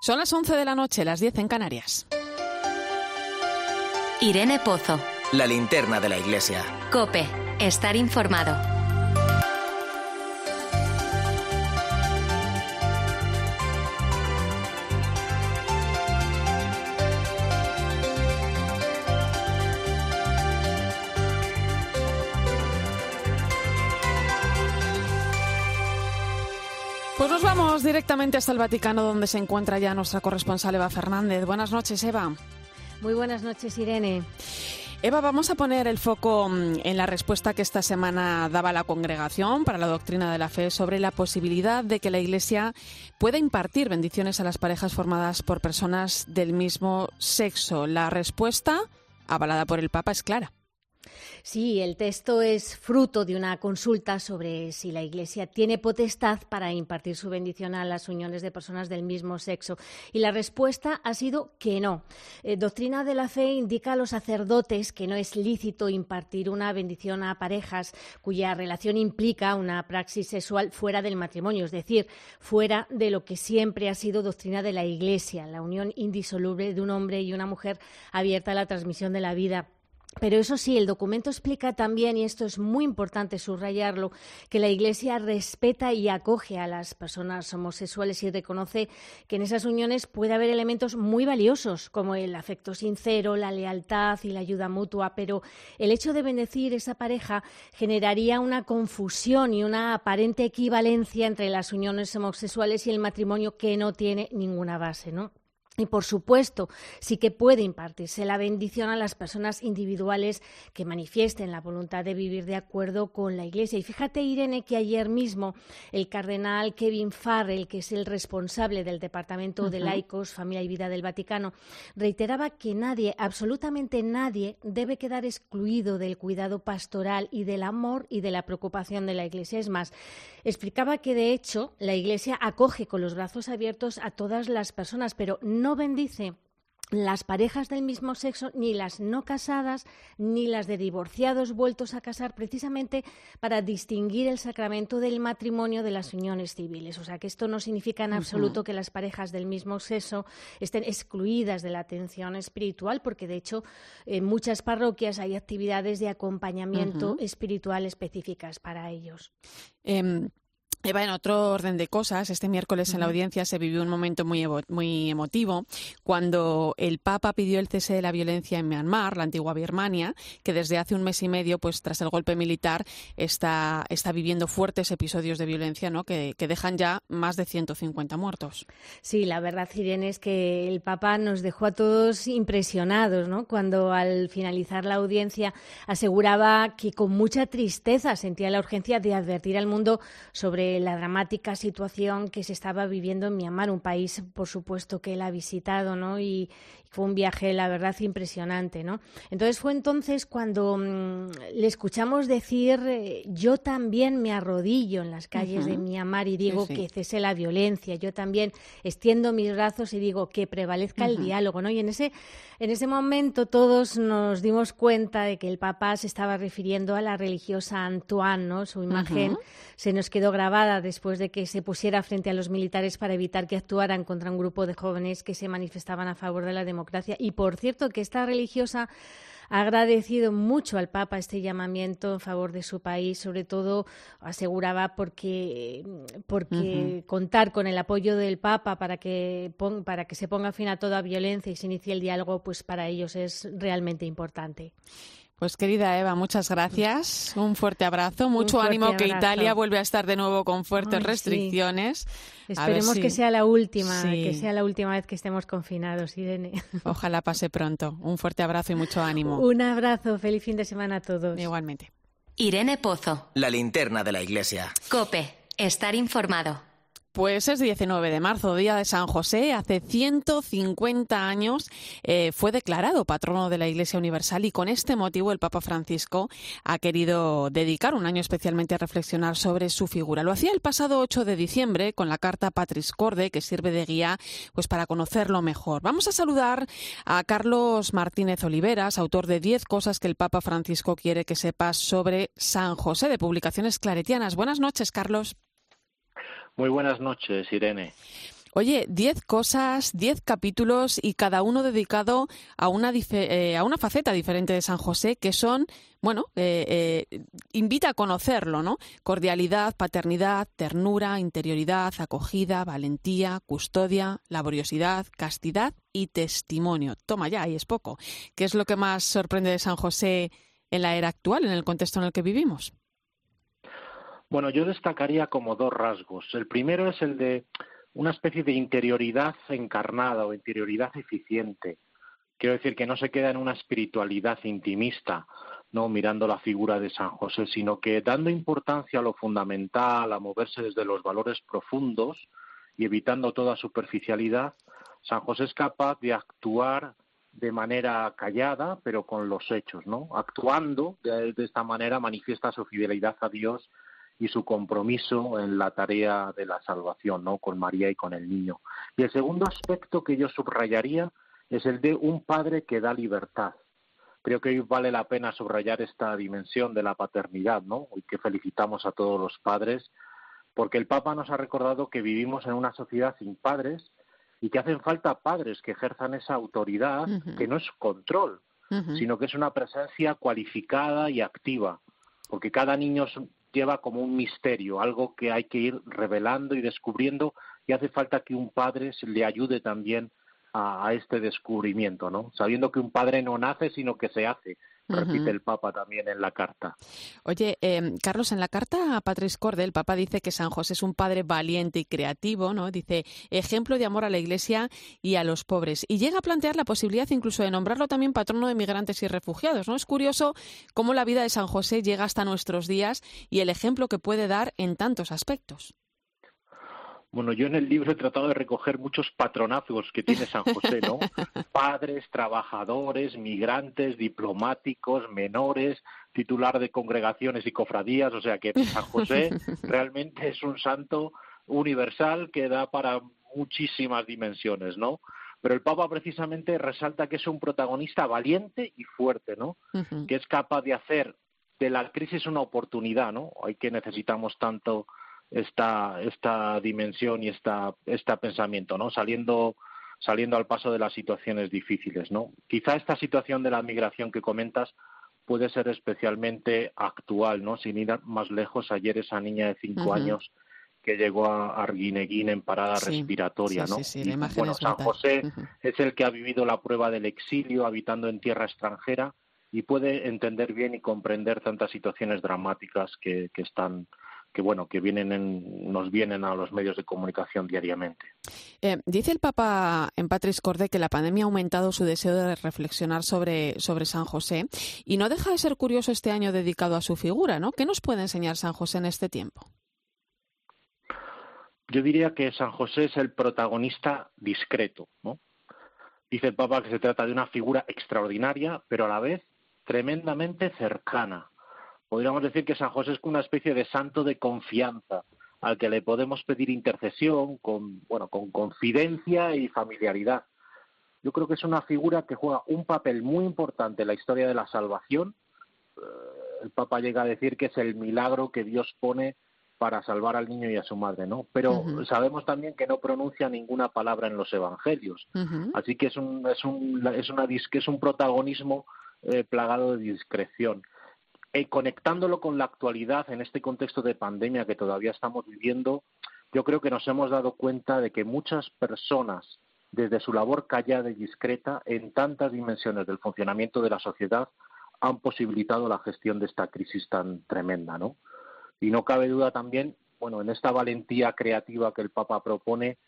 [SPEAKER 3] Son las 11 de la noche, las 10 en Canarias.
[SPEAKER 1] Irene Pozo,
[SPEAKER 2] La linterna de la iglesia.
[SPEAKER 1] Cope, estar informado.
[SPEAKER 3] Pues nos vamos directamente hasta el Vaticano, donde se encuentra ya nuestra corresponsal Eva Fernández. Buenas noches, Eva.
[SPEAKER 20] Muy buenas noches, Irene.
[SPEAKER 3] Eva, vamos a poner el foco mm, en la respuesta que esta semana daba la Congregación para la Doctrina de la Fe sobre la posibilidad de que la Iglesia pueda impartir bendiciones a las parejas formadas por personas del mismo sexo. La respuesta, avalada por el Papa, es clara.
[SPEAKER 20] Sí, el texto es fruto de una consulta sobre si la Iglesia tiene potestad para impartir su bendición a las uniones de personas del mismo sexo. Y la respuesta ha sido que no. Eh, doctrina de la Fe indica a los sacerdotes que no es lícito impartir una bendición a parejas cuya relación implica una praxis sexual fuera del matrimonio, es decir, fuera de lo que siempre ha sido doctrina de la Iglesia, la unión indisoluble de un hombre y una mujer abierta a la transmisión de la vida pero eso sí, el documento explica también, y esto es muy importante subrayarlo, que la Iglesia respeta y acoge a las personas homosexuales y reconoce que en esas uniones puede haber elementos muy valiosos, como el afecto sincero, la lealtad y la ayuda mutua, pero el hecho de bendecir esa pareja generaría una confusión y una aparente equivalencia entre las uniones homosexuales y el matrimonio que no tiene ninguna base, ¿no? Y por supuesto, sí que puede impartirse la bendición a las personas individuales que manifiesten la voluntad de vivir de acuerdo con la Iglesia. Y fíjate, Irene, que ayer mismo el cardenal Kevin Farrell, que es el responsable del Departamento de Laicos, Familia y Vida del Vaticano, reiteraba que nadie, absolutamente nadie, debe quedar excluido del cuidado pastoral y del amor y de la preocupación de la Iglesia. Es más, explicaba que de hecho la Iglesia acoge con los brazos abiertos a todas las personas, pero no bendice las parejas del mismo sexo, ni las no casadas, ni las de divorciados vueltos a casar, precisamente para distinguir el sacramento del matrimonio de las uniones civiles. O sea, que esto no significa en absoluto que las parejas del mismo sexo estén excluidas de la atención espiritual, porque de hecho en muchas parroquias hay actividades de acompañamiento espiritual específicas para ellos.
[SPEAKER 3] Em, Eva, en otro orden de cosas, este miércoles en la audiencia se vivió un momento muy, muy emotivo cuando el Papa pidió el cese de la violencia en Myanmar, la antigua Birmania, que desde hace un mes y medio, pues tras el golpe militar, está, está viviendo fuertes episodios de violencia ¿no? que, que dejan ya más de 150 muertos.
[SPEAKER 20] Sí, la verdad, Irene, es que el Papa nos dejó a todos impresionados ¿no? cuando al finalizar la audiencia aseguraba que con mucha tristeza sentía la urgencia de advertir al mundo sobre la dramática situación que se estaba viviendo en Myanmar, un país, por supuesto, que él ha visitado, ¿no? Y, fue un viaje, la verdad, impresionante, ¿no? Entonces fue entonces cuando mm, le escuchamos decir, eh, yo también me arrodillo en las calles de Myanmar y digo que cese la violencia, yo también extiendo mis brazos y digo que prevalezca el diálogo, ¿no? Y en ese, en ese momento todos nos dimos cuenta de que el Papa se estaba refiriendo a la religiosa Antoine, ¿no? Su imagen se nos quedó grabada después de que se pusiera frente a los militares para evitar que actuaran contra un grupo de jóvenes que se manifestaban a favor de la democracia y por cierto que esta religiosa ha agradecido mucho al Papa este llamamiento en favor de su país, sobre todo aseguraba porque, porque contar con el apoyo del Papa para que, para que se ponga fin a toda violencia y se inicie el diálogo, pues para ellos es realmente importante.
[SPEAKER 3] Pues querida Eva, muchas gracias. Un fuerte abrazo. Mucho ánimo que Italia vuelve a estar de nuevo con fuertes restricciones.
[SPEAKER 20] Esperemos que sea la última, que sea la última vez que estemos confinados, Irene.
[SPEAKER 3] Ojalá pase pronto. Un fuerte abrazo y mucho ánimo.
[SPEAKER 20] Un abrazo. Feliz fin de semana a todos.
[SPEAKER 3] Igualmente.
[SPEAKER 1] Irene Pozo.
[SPEAKER 2] La linterna de la iglesia.
[SPEAKER 1] Cope. Estar informado.
[SPEAKER 3] Pues es 19 de marzo, día de San José. Hace 150 años eh, fue declarado patrono de la Iglesia Universal y con este motivo el Papa Francisco ha querido dedicar un año especialmente a reflexionar sobre su figura. Lo hacía el pasado 8 de diciembre con la carta Patris Corde que sirve de guía pues para conocerlo mejor. Vamos a saludar a Carlos Martínez Oliveras, autor de 10 cosas que el Papa Francisco quiere que sepas sobre San José de Publicaciones Claretianas. Buenas noches, Carlos.
[SPEAKER 21] Muy buenas noches, Irene.
[SPEAKER 3] Oye, diez cosas, diez capítulos y cada uno dedicado a una, eh, a una faceta diferente de San José que son, bueno, eh, eh, invita a conocerlo, ¿no? Cordialidad, paternidad, ternura, interioridad, acogida, valentía, custodia, laboriosidad, castidad y testimonio. Toma ya, ahí es poco. ¿Qué es lo que más sorprende de San José en la era actual, en el contexto en el que vivimos?
[SPEAKER 21] Bueno, yo destacaría como dos rasgos. El primero es el de una especie de interioridad encarnada o interioridad eficiente, Quiero decir que no se queda en una espiritualidad intimista, no mirando la figura de San José, sino que dando importancia a lo fundamental, a moverse desde los valores profundos y evitando toda superficialidad, San José es capaz de actuar de manera callada, pero con los hechos, ¿no? Actuando de, esta manera manifiesta su fidelidad a Dios y su compromiso en la tarea de la salvación, ¿no? Con María y con el niño. Y el segundo aspecto que yo subrayaría es el de un padre que da libertad. Creo que hoy vale la pena subrayar esta dimensión de la paternidad, ¿no? Y que felicitamos a todos los padres, porque el Papa nos ha recordado que vivimos en una sociedad sin padres y que hacen falta padres que ejerzan esa autoridad, que no es control, sino que es una presencia cualificada y activa, porque cada niño lleva como un misterio, algo que hay que ir revelando y descubriendo, y hace falta que un padre le ayude también a, este descubrimiento, ¿no? Sabiendo que un padre no nace, sino que se hace, repite el Papa también en la carta.
[SPEAKER 3] Oye, em, Carlos, en la carta a Patrice Corde, el Papa dice que San José es un padre valiente y creativo, ¿no? Dice, ejemplo de amor a la Iglesia y a los pobres. Y llega a plantear la posibilidad incluso de nombrarlo también patrono de migrantes y refugiados, ¿no? Es curioso cómo la vida de San José llega hasta nuestros días y el ejemplo que puede dar en tantos aspectos.
[SPEAKER 21] Bueno, yo en el libro he tratado de recoger muchos patronazgos que tiene San José, ¿no? Padres, trabajadores, migrantes, diplomáticos, menores, titular de congregaciones y cofradías, o sea que San José realmente es un santo universal que da para muchísimas dimensiones, ¿no? Pero el Papa precisamente resalta que es un protagonista valiente y fuerte, ¿no? Que es capaz de hacer de la crisis una oportunidad, ¿no? Hay que necesitamos tanto esta, esta dimensión y esta, este pensamiento, ¿no? Saliendo, saliendo al paso de las situaciones difíciles, ¿no? Quizá esta situación de la migración que comentas puede ser especialmente actual, ¿no? Sin ir más lejos, ayer esa niña de cinco años que llegó a Arguineguín en parada respiratoria, ¿no? bueno, San José es el que ha vivido la prueba del exilio habitando en tierra extranjera y puede entender bien y comprender tantas situaciones dramáticas que, que están que bueno que vienen nos vienen a los medios de comunicación diariamente.
[SPEAKER 3] Eh, dice el Papa en Patris Corde que la pandemia ha aumentado su deseo de reflexionar sobre, sobre San José y no deja de ser curioso este año dedicado a su figura, ¿no? ¿Qué nos puede enseñar San José en este tiempo?
[SPEAKER 21] Yo diría que San José es el protagonista discreto, ¿no? Dice el Papa que se trata de una figura extraordinaria, pero a la vez tremendamente cercana, podríamos decir que San José es una especie de santo de confianza al que le podemos pedir intercesión con, bueno, con confidencia y familiaridad. Yo creo que es una figura que juega un papel muy importante en la historia de la salvación. Eh, el Papa llega a decir que es el milagro que Dios pone para salvar al niño y a su madre, ¿no? Pero sabemos también que no pronuncia ninguna palabra en los evangelios. Así que es un, es un, es una, es un protagonismo eh, plagado de discreción. Y conectándolo con la actualidad en este contexto de pandemia que todavía estamos viviendo, yo creo que nos hemos dado cuenta de que muchas personas, desde su labor callada y discreta, en tantas dimensiones del funcionamiento de la sociedad, han posibilitado la gestión de esta crisis tan tremenda, ¿no? Y no cabe duda también, bueno, en esta valentía creativa que el Papa propone,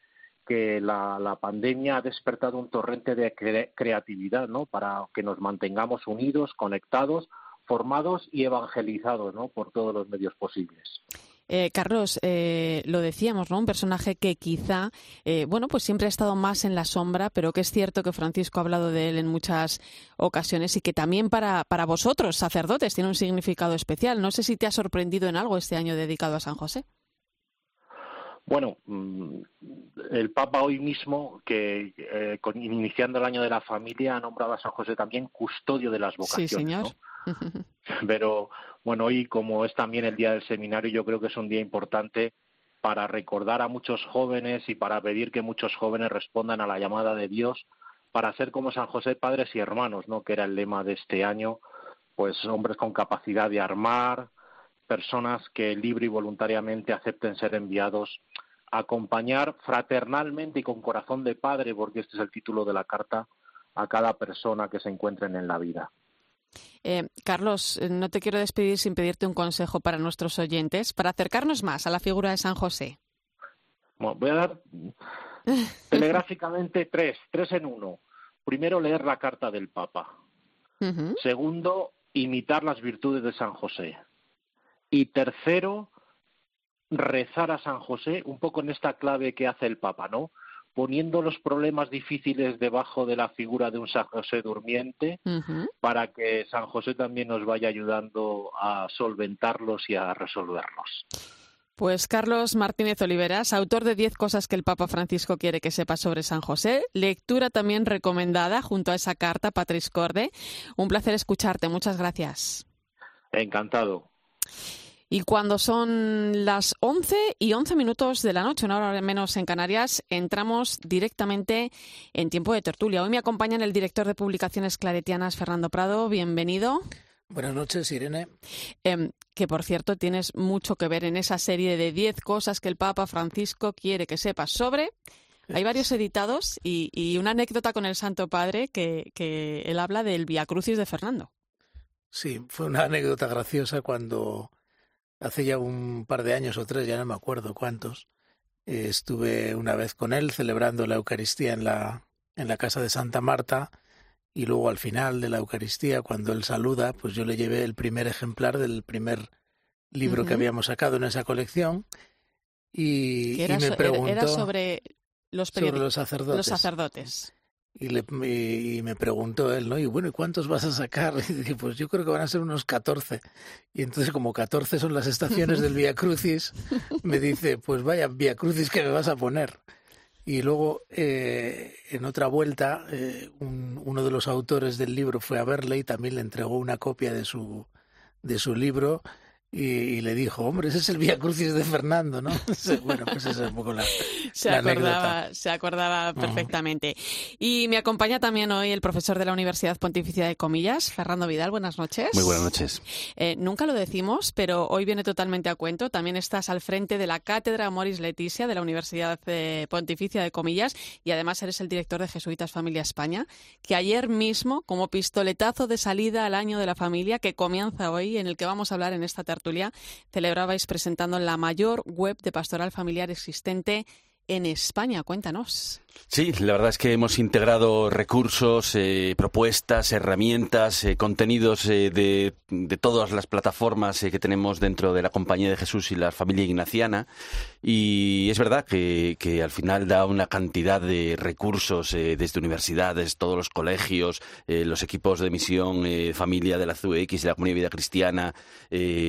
[SPEAKER 21] que la, la pandemia ha despertado un torrente de creatividad, ¿no? Para que nos mantengamos unidos, conectados, formados y evangelizados ¿no? por todos los medios posibles.
[SPEAKER 3] Eh, Carlos, eh, lo decíamos, ¿no? Un personaje que quizá, eh, bueno, pues siempre ha estado más en la sombra, pero que es cierto que Francisco ha hablado de él en muchas ocasiones y que también para, para vosotros, sacerdotes, tiene un significado especial. No sé si te ha sorprendido en algo este año dedicado a San José.
[SPEAKER 21] Bueno, mm, el Papa hoy mismo, que iniciando el año de la familia, ha nombrado a San José también custodio de las vocaciones. Sí, señor. Pero bueno, hoy como es también el día del seminario, yo creo que es un día importante para recordar a muchos jóvenes y para pedir que muchos jóvenes respondan a la llamada de Dios para ser como San José padres y hermanos, ¿no? Que era el lema de este año, pues hombres con capacidad de armar, personas que libre y voluntariamente acepten ser enviados a acompañar fraternalmente y con corazón de padre, porque este es el título de la carta, a cada persona que se encuentren en la vida.
[SPEAKER 3] Eh, Carlos, eh, no te quiero despedir sin pedirte un consejo para nuestros oyentes, para acercarnos más a la figura de San José.
[SPEAKER 21] voy a dar telegráficamente tres, tres en uno. primero, leer la carta del Papa. Segundo, imitar las virtudes de San José. Y tercero, rezar a San José un poco en esta clave que hace el Papa, ¿no? Poniendo los problemas difíciles debajo de la figura de un San José durmiente para que San José también nos vaya ayudando a solventarlos y a resolverlos.
[SPEAKER 3] Pues Carlos Martínez Oliveras, autor de Diez cosas que el Papa Francisco quiere que sepa sobre San José, lectura también recomendada junto a esa carta, Patris Corde. Un placer escucharte, muchas gracias.
[SPEAKER 21] Encantado.
[SPEAKER 3] Y cuando son las 11 y 11 minutos de la noche, una hora menos en Canarias, entramos directamente en tiempo de tertulia. Hoy me acompañan el director de publicaciones claretianas, Fernando Prado. Bienvenido.
[SPEAKER 22] Buenas noches, Irene.
[SPEAKER 3] Em, que por cierto tienes mucho que ver en esa serie de 10 cosas que el Papa Francisco quiere que sepas sobre. Hay varios editados y, una anécdota con el Santo Padre que, que él habla del Via Crucis de Fernando.
[SPEAKER 22] Sí, fue una anécdota graciosa cuando hace ya un par de años o tres, ya no me acuerdo cuántos, eh, estuve una vez con él celebrando la Eucaristía en la, en la casa de Santa Marta y luego al final de la Eucaristía, cuando él saluda, pues yo le llevé el primer ejemplar del primer libro que habíamos sacado en esa colección y, me preguntó
[SPEAKER 3] era sobre los,
[SPEAKER 22] sobre los sacerdotes.
[SPEAKER 3] Los sacerdotes.
[SPEAKER 22] Y, le, y, me preguntó él, ¿no? Y bueno, ¿y cuántos vas a sacar? Y dije, pues yo creo que van a ser unos 14. Y entonces, como 14 son las estaciones del Via Crucis, me dice, pues vaya Via Crucis que me vas a poner. Y luego, eh, en otra vuelta, eh, uno de los autores del libro fue a verle y también le entregó una copia de su, de su libro y, le dijo, hombre, ese es el Vía Crucis de Fernando, ¿no? bueno, pues esa es un poco la,
[SPEAKER 3] se acordaba, Se acordaba perfectamente. Y me acompaña también hoy el profesor de la Universidad Pontificia de Comillas, Fernando Vidal. Buenas noches.
[SPEAKER 23] Muy buenas noches.
[SPEAKER 3] Eh, nunca lo decimos, pero hoy viene totalmente a cuento. También estás al frente de la Cátedra Moris Leticia de la Universidad eh, Pontificia de Comillas y además eres el director de Jesuitas Familia España, que ayer mismo, como pistoletazo de salida al año de la familia, que comienza hoy, en el que vamos a hablar en esta tertulia, celebrabais presentando la mayor web de pastoral familiar existente en España. Cuéntanos.
[SPEAKER 23] Sí, la verdad es que hemos integrado recursos, eh, propuestas, herramientas, eh, contenidos eh, de, todas las plataformas que tenemos dentro de la Compañía de Jesús y la familia ignaciana. Y es verdad que, al final da una cantidad de recursos desde universidades, todos los colegios, los equipos de misión, familia de la CUX, de la Comunidad de Vida Cristiana,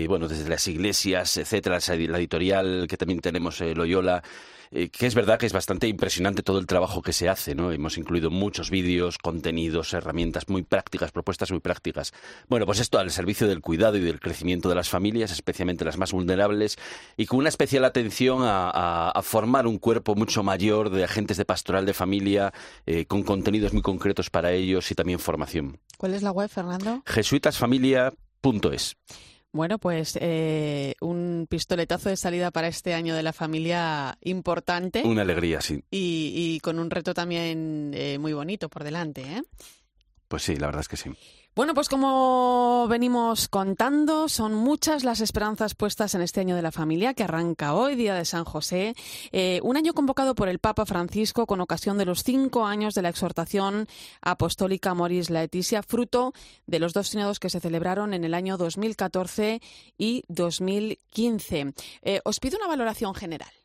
[SPEAKER 23] bueno, desde las iglesias, etcétera, la editorial que también tenemos, Loyola. Eh, que es verdad que es bastante impresionante todo el trabajo que se hace, ¿no? Hemos incluido muchos vídeos, contenidos, herramientas muy prácticas, propuestas muy prácticas. Bueno, pues esto al servicio del cuidado y del crecimiento de las familias, especialmente las más vulnerables, y con una especial atención a, formar un cuerpo mucho mayor de agentes de pastoral de familia, eh, con contenidos muy concretos para ellos y también formación.
[SPEAKER 3] ¿Cuál es la web, Fernando?
[SPEAKER 23] jesuitasfamilia.es.
[SPEAKER 3] Bueno, pues eh, un pistoletazo de salida para este año de la familia importante.
[SPEAKER 23] Una alegría, sí.
[SPEAKER 3] Y, con un reto también eh, muy bonito por delante, ¿eh?
[SPEAKER 23] Pues sí, la verdad es que sí.
[SPEAKER 3] Bueno, pues como venimos contando, son muchas las esperanzas puestas en este año de la familia que arranca hoy, Día de San José, eh, un año convocado por el Papa Francisco con ocasión de los cinco años de la exhortación apostólica Moris Laetitia, fruto de los dos sínodos que se celebraron en el año 2014 y 2015. Eh, os pido una valoración general.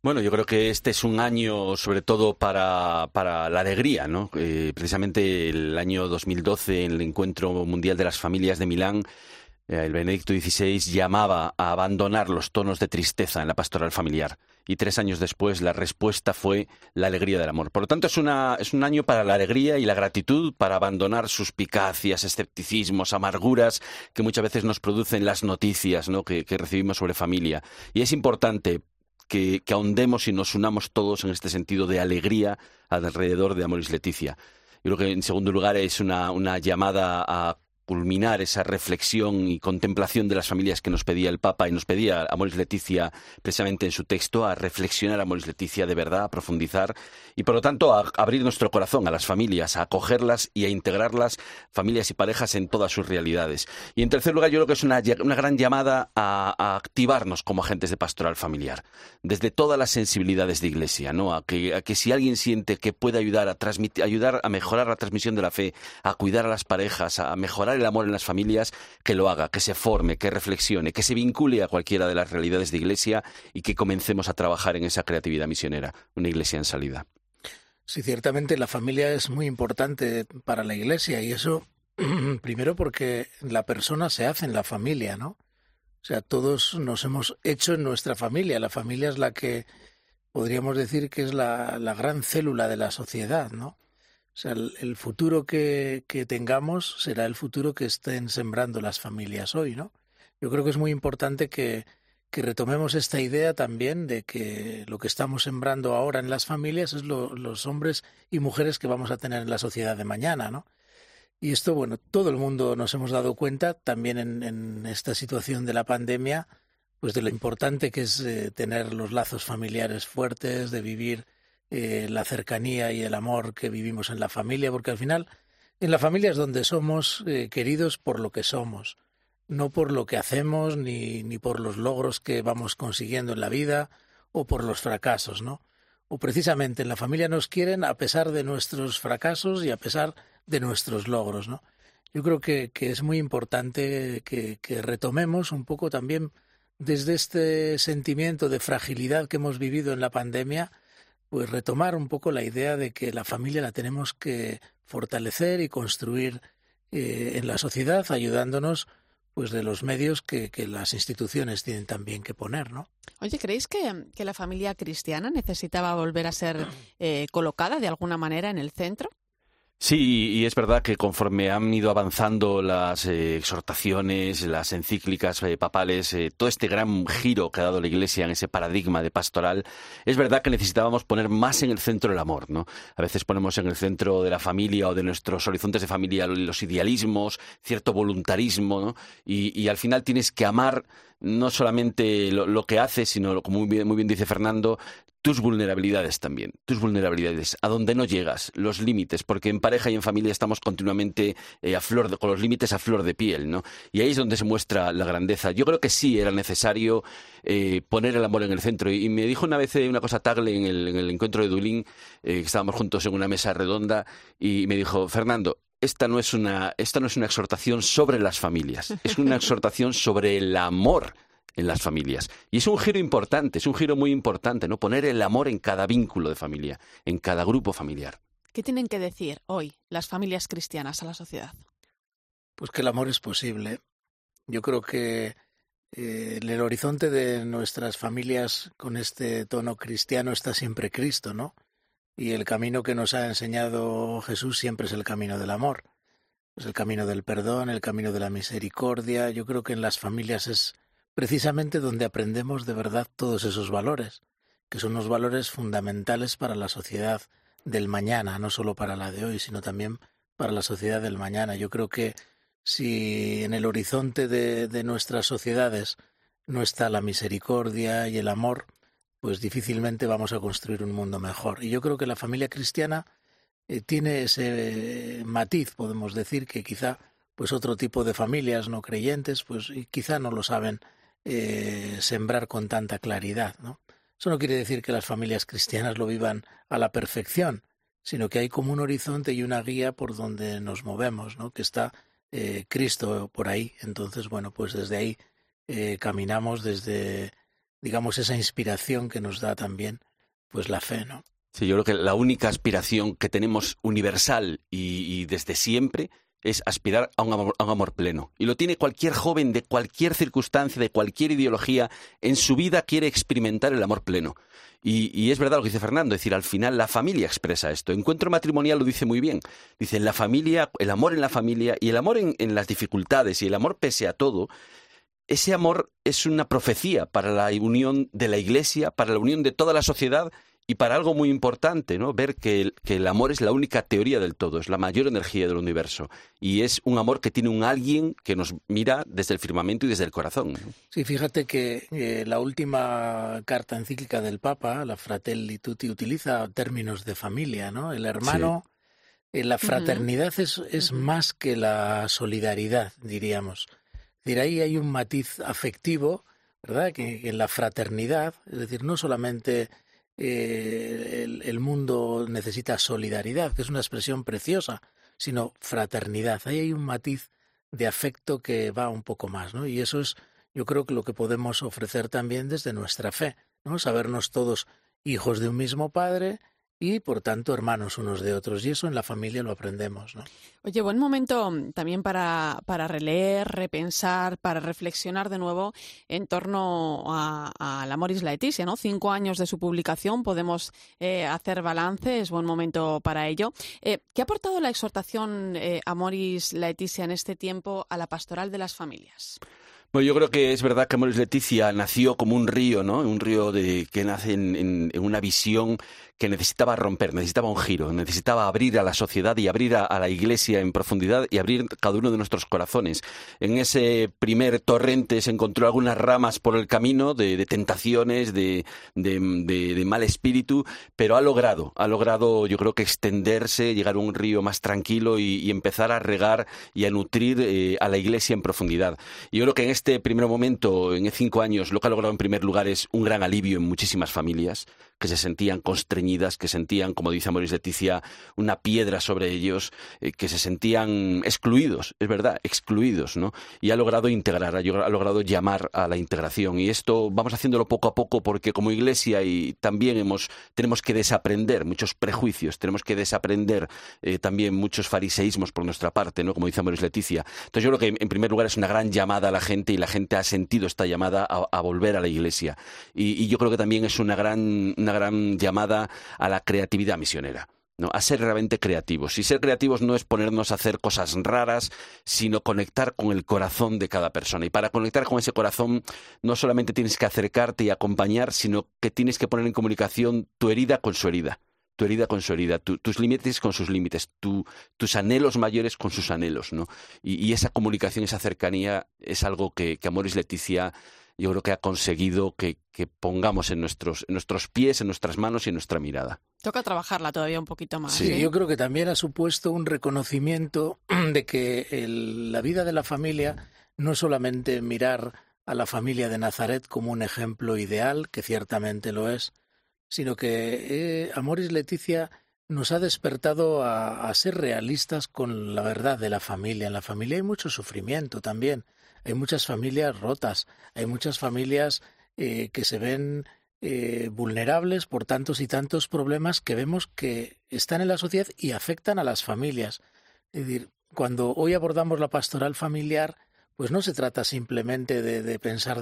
[SPEAKER 23] Bueno, yo creo que este es un año sobre todo para, para la alegría, ¿no? Eh, precisamente el año 2012, en el Encuentro Mundial de las Familias de Milán, eh, el Benedicto XVI llamaba a abandonar los tonos de tristeza en la pastoral familiar. Y tres años después la respuesta fue la alegría del amor. Por lo tanto, es, una, es un año para la alegría y la gratitud, para abandonar suspicacias, escepticismos, amarguras que muchas veces nos producen las noticias ¿no? que, que recibimos sobre familia. Y es importante que, ahondemos y nos unamos todos en este sentido de alegría alrededor de Amoris Leticia. Yo creo que en segundo lugar es una, llamada a culminar esa reflexión y contemplación de las familias que nos pedía el Papa y nos pedía a Moris Leticia precisamente en su texto a reflexionar a Moris Leticia de verdad, a profundizar y por lo tanto a abrir nuestro corazón a las familias, a acogerlas y a integrarlas, familias y parejas en todas sus realidades. Y en tercer lugar, yo creo que es una, gran llamada a, activarnos como agentes de pastoral familiar, desde todas las sensibilidades de iglesia, ¿no? A que, a que si alguien siente que puede ayudar a transmitir, ayudar a mejorar la transmisión de la fe, a cuidar a las parejas, a mejorar el amor en las familias, que lo haga, que se forme, que reflexione, que se vincule a cualquiera de las realidades de iglesia y que comencemos a trabajar en esa creatividad misionera, una iglesia en salida.
[SPEAKER 22] Sí, ciertamente la familia es muy importante para la iglesia y eso primero porque la persona se hace en la familia, ¿no? O sea, todos nos hemos hecho en nuestra familia. La familia es la que podríamos decir que es la, la gran célula de la sociedad, ¿no? O sea, el, futuro que, tengamos será el futuro que estén sembrando las familias hoy, ¿no? Yo creo que es muy importante que, que retomemos esta idea también de que lo que estamos sembrando ahora en las familias es los hombres y mujeres que vamos a tener en la sociedad de mañana, ¿no? Y esto, bueno, todo el mundo nos hemos dado cuenta también en, en esta situación de la pandemia, pues de lo importante que es eh, tener los lazos familiares fuertes, de vivir eh, la cercanía y el amor que vivimos en la familia, porque al final en la familia es donde somos eh, queridos por lo que somos, no por lo que hacemos ni, ni por los logros que vamos consiguiendo en la vida o por los fracasos, ¿no? O precisamente en la familia nos quieren a pesar de nuestros fracasos y a pesar de nuestros logros, ¿no? Yo creo que, que es muy importante que, que retomemos un poco también desde este sentimiento de fragilidad que hemos vivido en la pandemia, pues retomar un poco la idea de que la familia la tenemos que fortalecer y construir eh, en la sociedad, ayudándonos pues de los medios que, las instituciones tienen también que poner, ¿no?
[SPEAKER 3] Oye, ¿creéis que, que la familia cristiana necesitaba volver a ser eh, colocada de alguna manera en el centro?
[SPEAKER 23] Sí, y es verdad que conforme han ido avanzando las eh, exhortaciones, las encíclicas eh, papales, eh, todo este gran giro que ha dado la Iglesia en ese paradigma de pastoral, es verdad que necesitábamos poner más en el centro el amor, ¿no? A veces ponemos en el centro de la familia o de nuestros horizontes de familia los idealismos, cierto voluntarismo, ¿no? Y, al final tienes que amar no solamente lo, que haces, sino, como muy bien, muy bien dice Fernando, tus vulnerabilidades también, tus vulnerabilidades, a donde no llegas, los límites, porque en pareja y en familia estamos continuamente eh, a flor de, con los límites a flor de piel, ¿no? Y ahí es donde se muestra la grandeza. Yo creo que sí era necesario eh, poner el amor en el centro. Y, me dijo una vez eh, una cosa Tagle en el, en el encuentro de Dublín, que estábamos juntos en una mesa redonda, y me dijo, Fernando, esta no es una, esta no es una exhortación sobre las familias, es una exhortación sobre el amor en las familias. Y es un giro importante, es un giro muy importante, ¿no? Poner el amor en cada vínculo de familia, en cada grupo familiar.
[SPEAKER 3] ¿Qué tienen que decir hoy las familias cristianas a la sociedad?
[SPEAKER 22] Pues que el amor es posible. Yo creo que eh, en el horizonte de nuestras familias con este tono cristiano está siempre Cristo, ¿no? Y el camino que nos ha enseñado Jesús siempre es el camino del amor. Es el camino del perdón, el camino de la misericordia. Yo creo que en las familias es precisamente donde aprendemos de verdad todos esos valores, que son unos valores fundamentales para la sociedad del mañana, no solo para la de hoy, sino también para la sociedad del mañana. Yo creo que si en el horizonte de, de nuestras sociedades no está la misericordia y el amor, pues difícilmente vamos a construir un mundo mejor. Y yo creo que la familia cristiana eh, tiene ese matiz, podemos decir, que quizá pues otro tipo de familias no creyentes, pues quizá no lo saben eh, sembrar con tanta claridad, ¿no? Eso no quiere decir que las familias cristianas lo vivan a la perfección, sino que hay como un horizonte y una guía por donde nos movemos, ¿no? Que está eh, Cristo por ahí. Entonces, bueno, pues desde ahí caminamos desde digamos, esa inspiración que nos da también, pues la fe, ¿no?
[SPEAKER 23] Sí, yo creo que la única aspiración que tenemos universal y, desde siempre es aspirar a un, amor, pleno. Y lo tiene cualquier joven de cualquier circunstancia, de cualquier ideología, en su vida quiere experimentar el amor pleno. Y, es verdad lo que dice Fernando, es decir, al final la familia expresa esto. Encuentro matrimonial lo dice muy bien. Dice, la familia, el amor en la familia y el amor en las dificultades y el amor pese a todo, ese amor es una profecía para la unión de la Iglesia, para la unión de toda la sociedad y para algo muy importante, ¿no? Ver que el, que el amor es la única teoría del todo, es la mayor energía del universo. Y es un amor que tiene un alguien que nos mira desde el firmamento y desde el corazón.
[SPEAKER 22] Sí, fíjate que eh, la última carta encíclica del Papa, la Fratelli Tutti, utiliza términos de familia, ¿no? El hermano, eh, la fraternidad es, es más que la solidaridad, diríamos. Es decir, ahí hay un matiz afectivo, ¿verdad? Que, que en la fraternidad, es decir, no solamente eh, el, el, mundo necesita solidaridad, que es una expresión preciosa, sino fraternidad. Ahí hay un matiz de afecto que va un poco más, ¿no? Y eso es, yo creo que lo que podemos ofrecer también desde nuestra fe, ¿no? Sabernos todos hijos de un mismo padre, y por tanto hermanos unos de otros. Y eso en la familia lo aprendemos. ¿no?
[SPEAKER 3] Oye, buen momento también para, para releer, repensar, para reflexionar de nuevo en torno a, a la Moris Laetitia. ¿no? Cinco años de su publicación, podemos eh, hacer balance, es buen momento para ello. Eh, ¿Qué ha aportado la exhortación eh, a Moris Laetitia en este tiempo a la pastoral de las familias?
[SPEAKER 23] Bueno, yo creo que es verdad que Moris Leticia nació como un río, ¿no? Un río de, que nace en, en, en una visión que necesitaba romper, necesitaba un giro, necesitaba abrir a la sociedad y abrir a, a, la iglesia en profundidad y abrir cada uno de nuestros corazones. En ese primer torrente se encontró algunas ramas por el camino de, de tentaciones, de, de, mal espíritu, pero ha logrado, ha logrado yo creo que extenderse, llegar a un río más tranquilo y, y empezar a regar y a nutrir eh, a la iglesia en profundidad. Yo creo que en este primer momento, en cinco años, lo que ha logrado en primer lugar es un gran alivio en muchísimas familias que se sentían constreñidas, que sentían, como dice Maurice Leticia, una piedra sobre ellos, eh, que se sentían excluidos, es verdad, excluidos, ¿no? Y ha logrado integrar, ha, logrado llamar a la integración. Y esto vamos haciéndolo poco a poco porque como iglesia y también hemos, tenemos que desaprender muchos prejuicios, tenemos que desaprender eh, también muchos fariseísmos por nuestra parte, ¿no? Como dice Maurice Leticia. Entonces yo creo que en primer lugar es una gran llamada a la gente y la gente ha sentido esta llamada a, volver a la iglesia. Y yo creo que también es una gran una gran llamada a la creatividad misionera. ¿no? a ser realmente creativos. Y ser creativos no es ponernos a hacer cosas raras, sino conectar con el corazón de cada persona. Y para conectar con ese corazón, no solamente tienes que acercarte y acompañar, sino que tienes que poner en comunicación tu herida con su herida. Tu herida con su herida, tu, tus límites con sus límites, tu, tus anhelos mayores con sus anhelos, ¿no? Y, esa comunicación, esa cercanía es algo que, que Amoris Leticia yo creo que ha conseguido que, que pongamos en nuestros, en nuestros pies, en nuestras manos y en nuestra mirada.
[SPEAKER 3] Toca trabajarla todavía un poquito más.
[SPEAKER 22] Sí, ¿eh? yo creo que también ha supuesto un reconocimiento de que el, la vida de la familia no es solamente mirar a la familia de Nazaret como un ejemplo ideal, que ciertamente lo es, sino que eh, Amoris Leticia nos ha despertado a, a ser realistas con la verdad de la familia. En la familia hay mucho sufrimiento también hay muchas familias rotas, hay muchas familias eh, que se ven eh, vulnerables por tantos y tantos problemas que vemos que están en la sociedad y afectan a las familias. Es decir, cuando hoy abordamos la pastoral familiar, pues no se trata simplemente de, pensar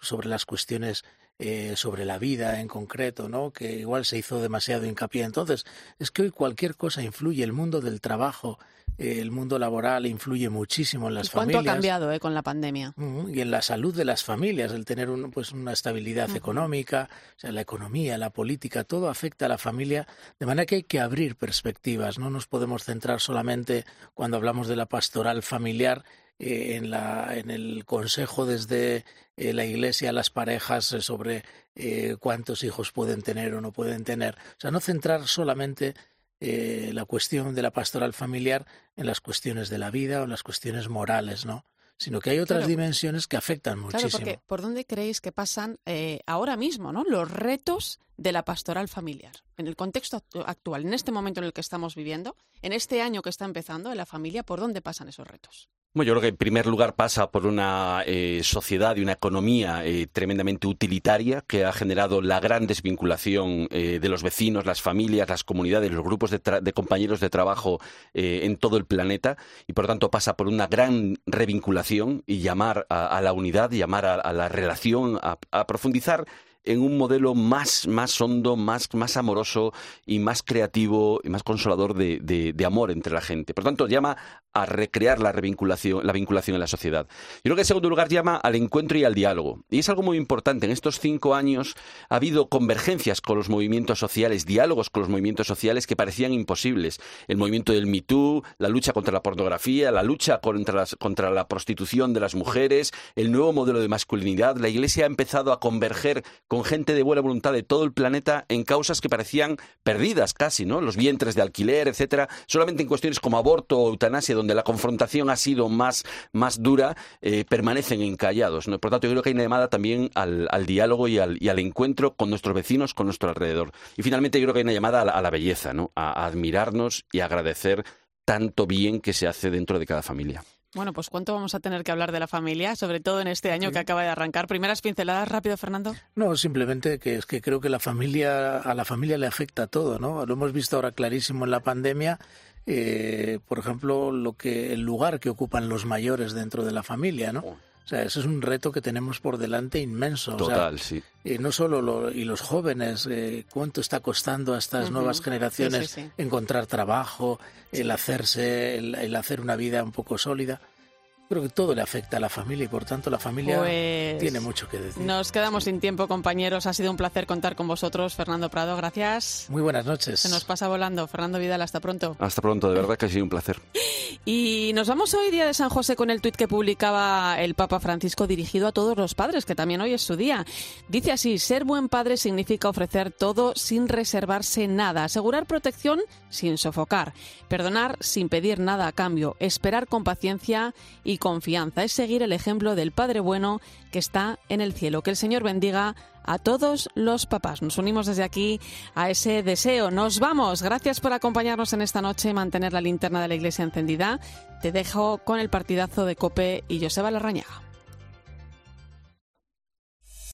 [SPEAKER 22] sobre las cuestiones eh, sobre la vida en concreto, ¿no? Que igual se hizo demasiado hincapié. Entonces, es que hoy cualquier cosa influye, el mundo del trabajo, eh, el mundo laboral influye muchísimo en las
[SPEAKER 3] ¿Y cuánto
[SPEAKER 22] familias.
[SPEAKER 3] ha cambiado eh, con la pandemia?
[SPEAKER 22] Y en la salud de las familias, el tener un, pues una estabilidad uh -huh. económica, o sea, la economía, la política, todo afecta a la familia, de manera que hay que abrir perspectivas, no nos podemos centrar solamente cuando hablamos de la pastoral familiar eh, en, la, en el consejo desde eh, la iglesia a las parejas eh, sobre eh, cuántos hijos pueden tener o no pueden tener. O sea, no centrar solamente eh, la cuestión de la pastoral familiar en las cuestiones de la vida o en las cuestiones morales, ¿no? sino que hay otras
[SPEAKER 3] Claro.
[SPEAKER 22] dimensiones que afectan
[SPEAKER 3] Claro,
[SPEAKER 22] muchísimo.
[SPEAKER 3] porque ¿por dónde creéis que pasan eh, ahora mismo ¿no? los retos de la pastoral familiar? En el contexto actu- actual, en este momento en el que estamos viviendo, en este año que está empezando en la familia, ¿por dónde pasan esos retos?
[SPEAKER 23] Bueno, yo creo que en primer lugar pasa por una eh, sociedad y una economía eh, tremendamente utilitaria que ha generado la gran desvinculación eh, de los vecinos, las familias, las comunidades, los grupos de, de compañeros de trabajo eh, en todo el planeta y por lo tanto pasa por una gran revinculación y llamar a, a la unidad, llamar a, la relación, a, a profundizar en un modelo más, más hondo, más, más amoroso y más creativo y más consolador de, de, amor entre la gente. Por tanto, llama a recrear la revinculación, la vinculación en la sociedad. Yo creo que en segundo lugar llama al encuentro y al diálogo. Y es algo muy importante. En estos cinco años ha habido convergencias con los movimientos sociales, diálogos con los movimientos sociales que parecían imposibles. El movimiento del Me la lucha contra la pornografía, la lucha contra, contra la prostitución de las mujeres, el nuevo modelo de masculinidad. La Iglesia ha empezado a converger con gente de buena voluntad de todo el planeta en causas que parecían perdidas casi, ¿no? Los vientres de alquiler, etcétera. Solamente en cuestiones como aborto o eutanasia, donde la confrontación ha sido más, más dura, eh, permanecen encallados. ¿no? Por tanto, yo creo que hay una llamada también al, diálogo y al, y al, encuentro con nuestros vecinos, con nuestro alrededor. Y finalmente, yo creo que hay una llamada a la, belleza, ¿no? a admirarnos y agradecer tanto bien que se hace dentro de cada familia.
[SPEAKER 3] Bueno, pues ¿cuánto vamos a tener que hablar de la familia, sobre todo en este año que acaba de arrancar? Primeras pinceladas rápido, Fernando.
[SPEAKER 22] No, simplemente que es que creo que la familia a la familia le afecta todo, ¿no? Lo hemos visto ahora clarísimo en la pandemia. Eh, por ejemplo, lo que el lugar que ocupan los mayores dentro de la familia, ¿no? O sea, ese es un reto que tenemos por delante inmenso.
[SPEAKER 23] Total, sí.
[SPEAKER 22] Y no solo y los jóvenes, eh, cuánto está costando a estas nuevas generaciones encontrar trabajo, el hacerse, el, hacer una vida un poco sólida. Creo que todo le afecta a la familia y por tanto la familia pues tiene mucho que decir.
[SPEAKER 3] Nos quedamos sin tiempo, compañeros. Ha sido un placer contar con vosotros. Fernando Prado, gracias.
[SPEAKER 22] Muy buenas noches.
[SPEAKER 3] Se nos pasa volando. Fernando Vidal, hasta pronto.
[SPEAKER 23] Hasta pronto, de verdad que ha sido un placer.
[SPEAKER 3] Y nos vamos hoy, día de San José, con el tuit que publicaba el Papa Francisco dirigido a todos los padres, que también hoy es su día. Dice así, ser buen padre significa ofrecer todo sin reservarse nada, asegurar protección sin sofocar, perdonar sin pedir nada a cambio, esperar con paciencia y confianza. Es seguir el ejemplo del Padre bueno que está en el cielo. Que el Señor bendiga a todos los papás. Nos unimos desde aquí a ese deseo. Nos vamos. Gracias por acompañarnos en esta noche y mantener la linterna de la iglesia encendida. Te dejo con el partidazo de Cope y Joseba Larrañaga.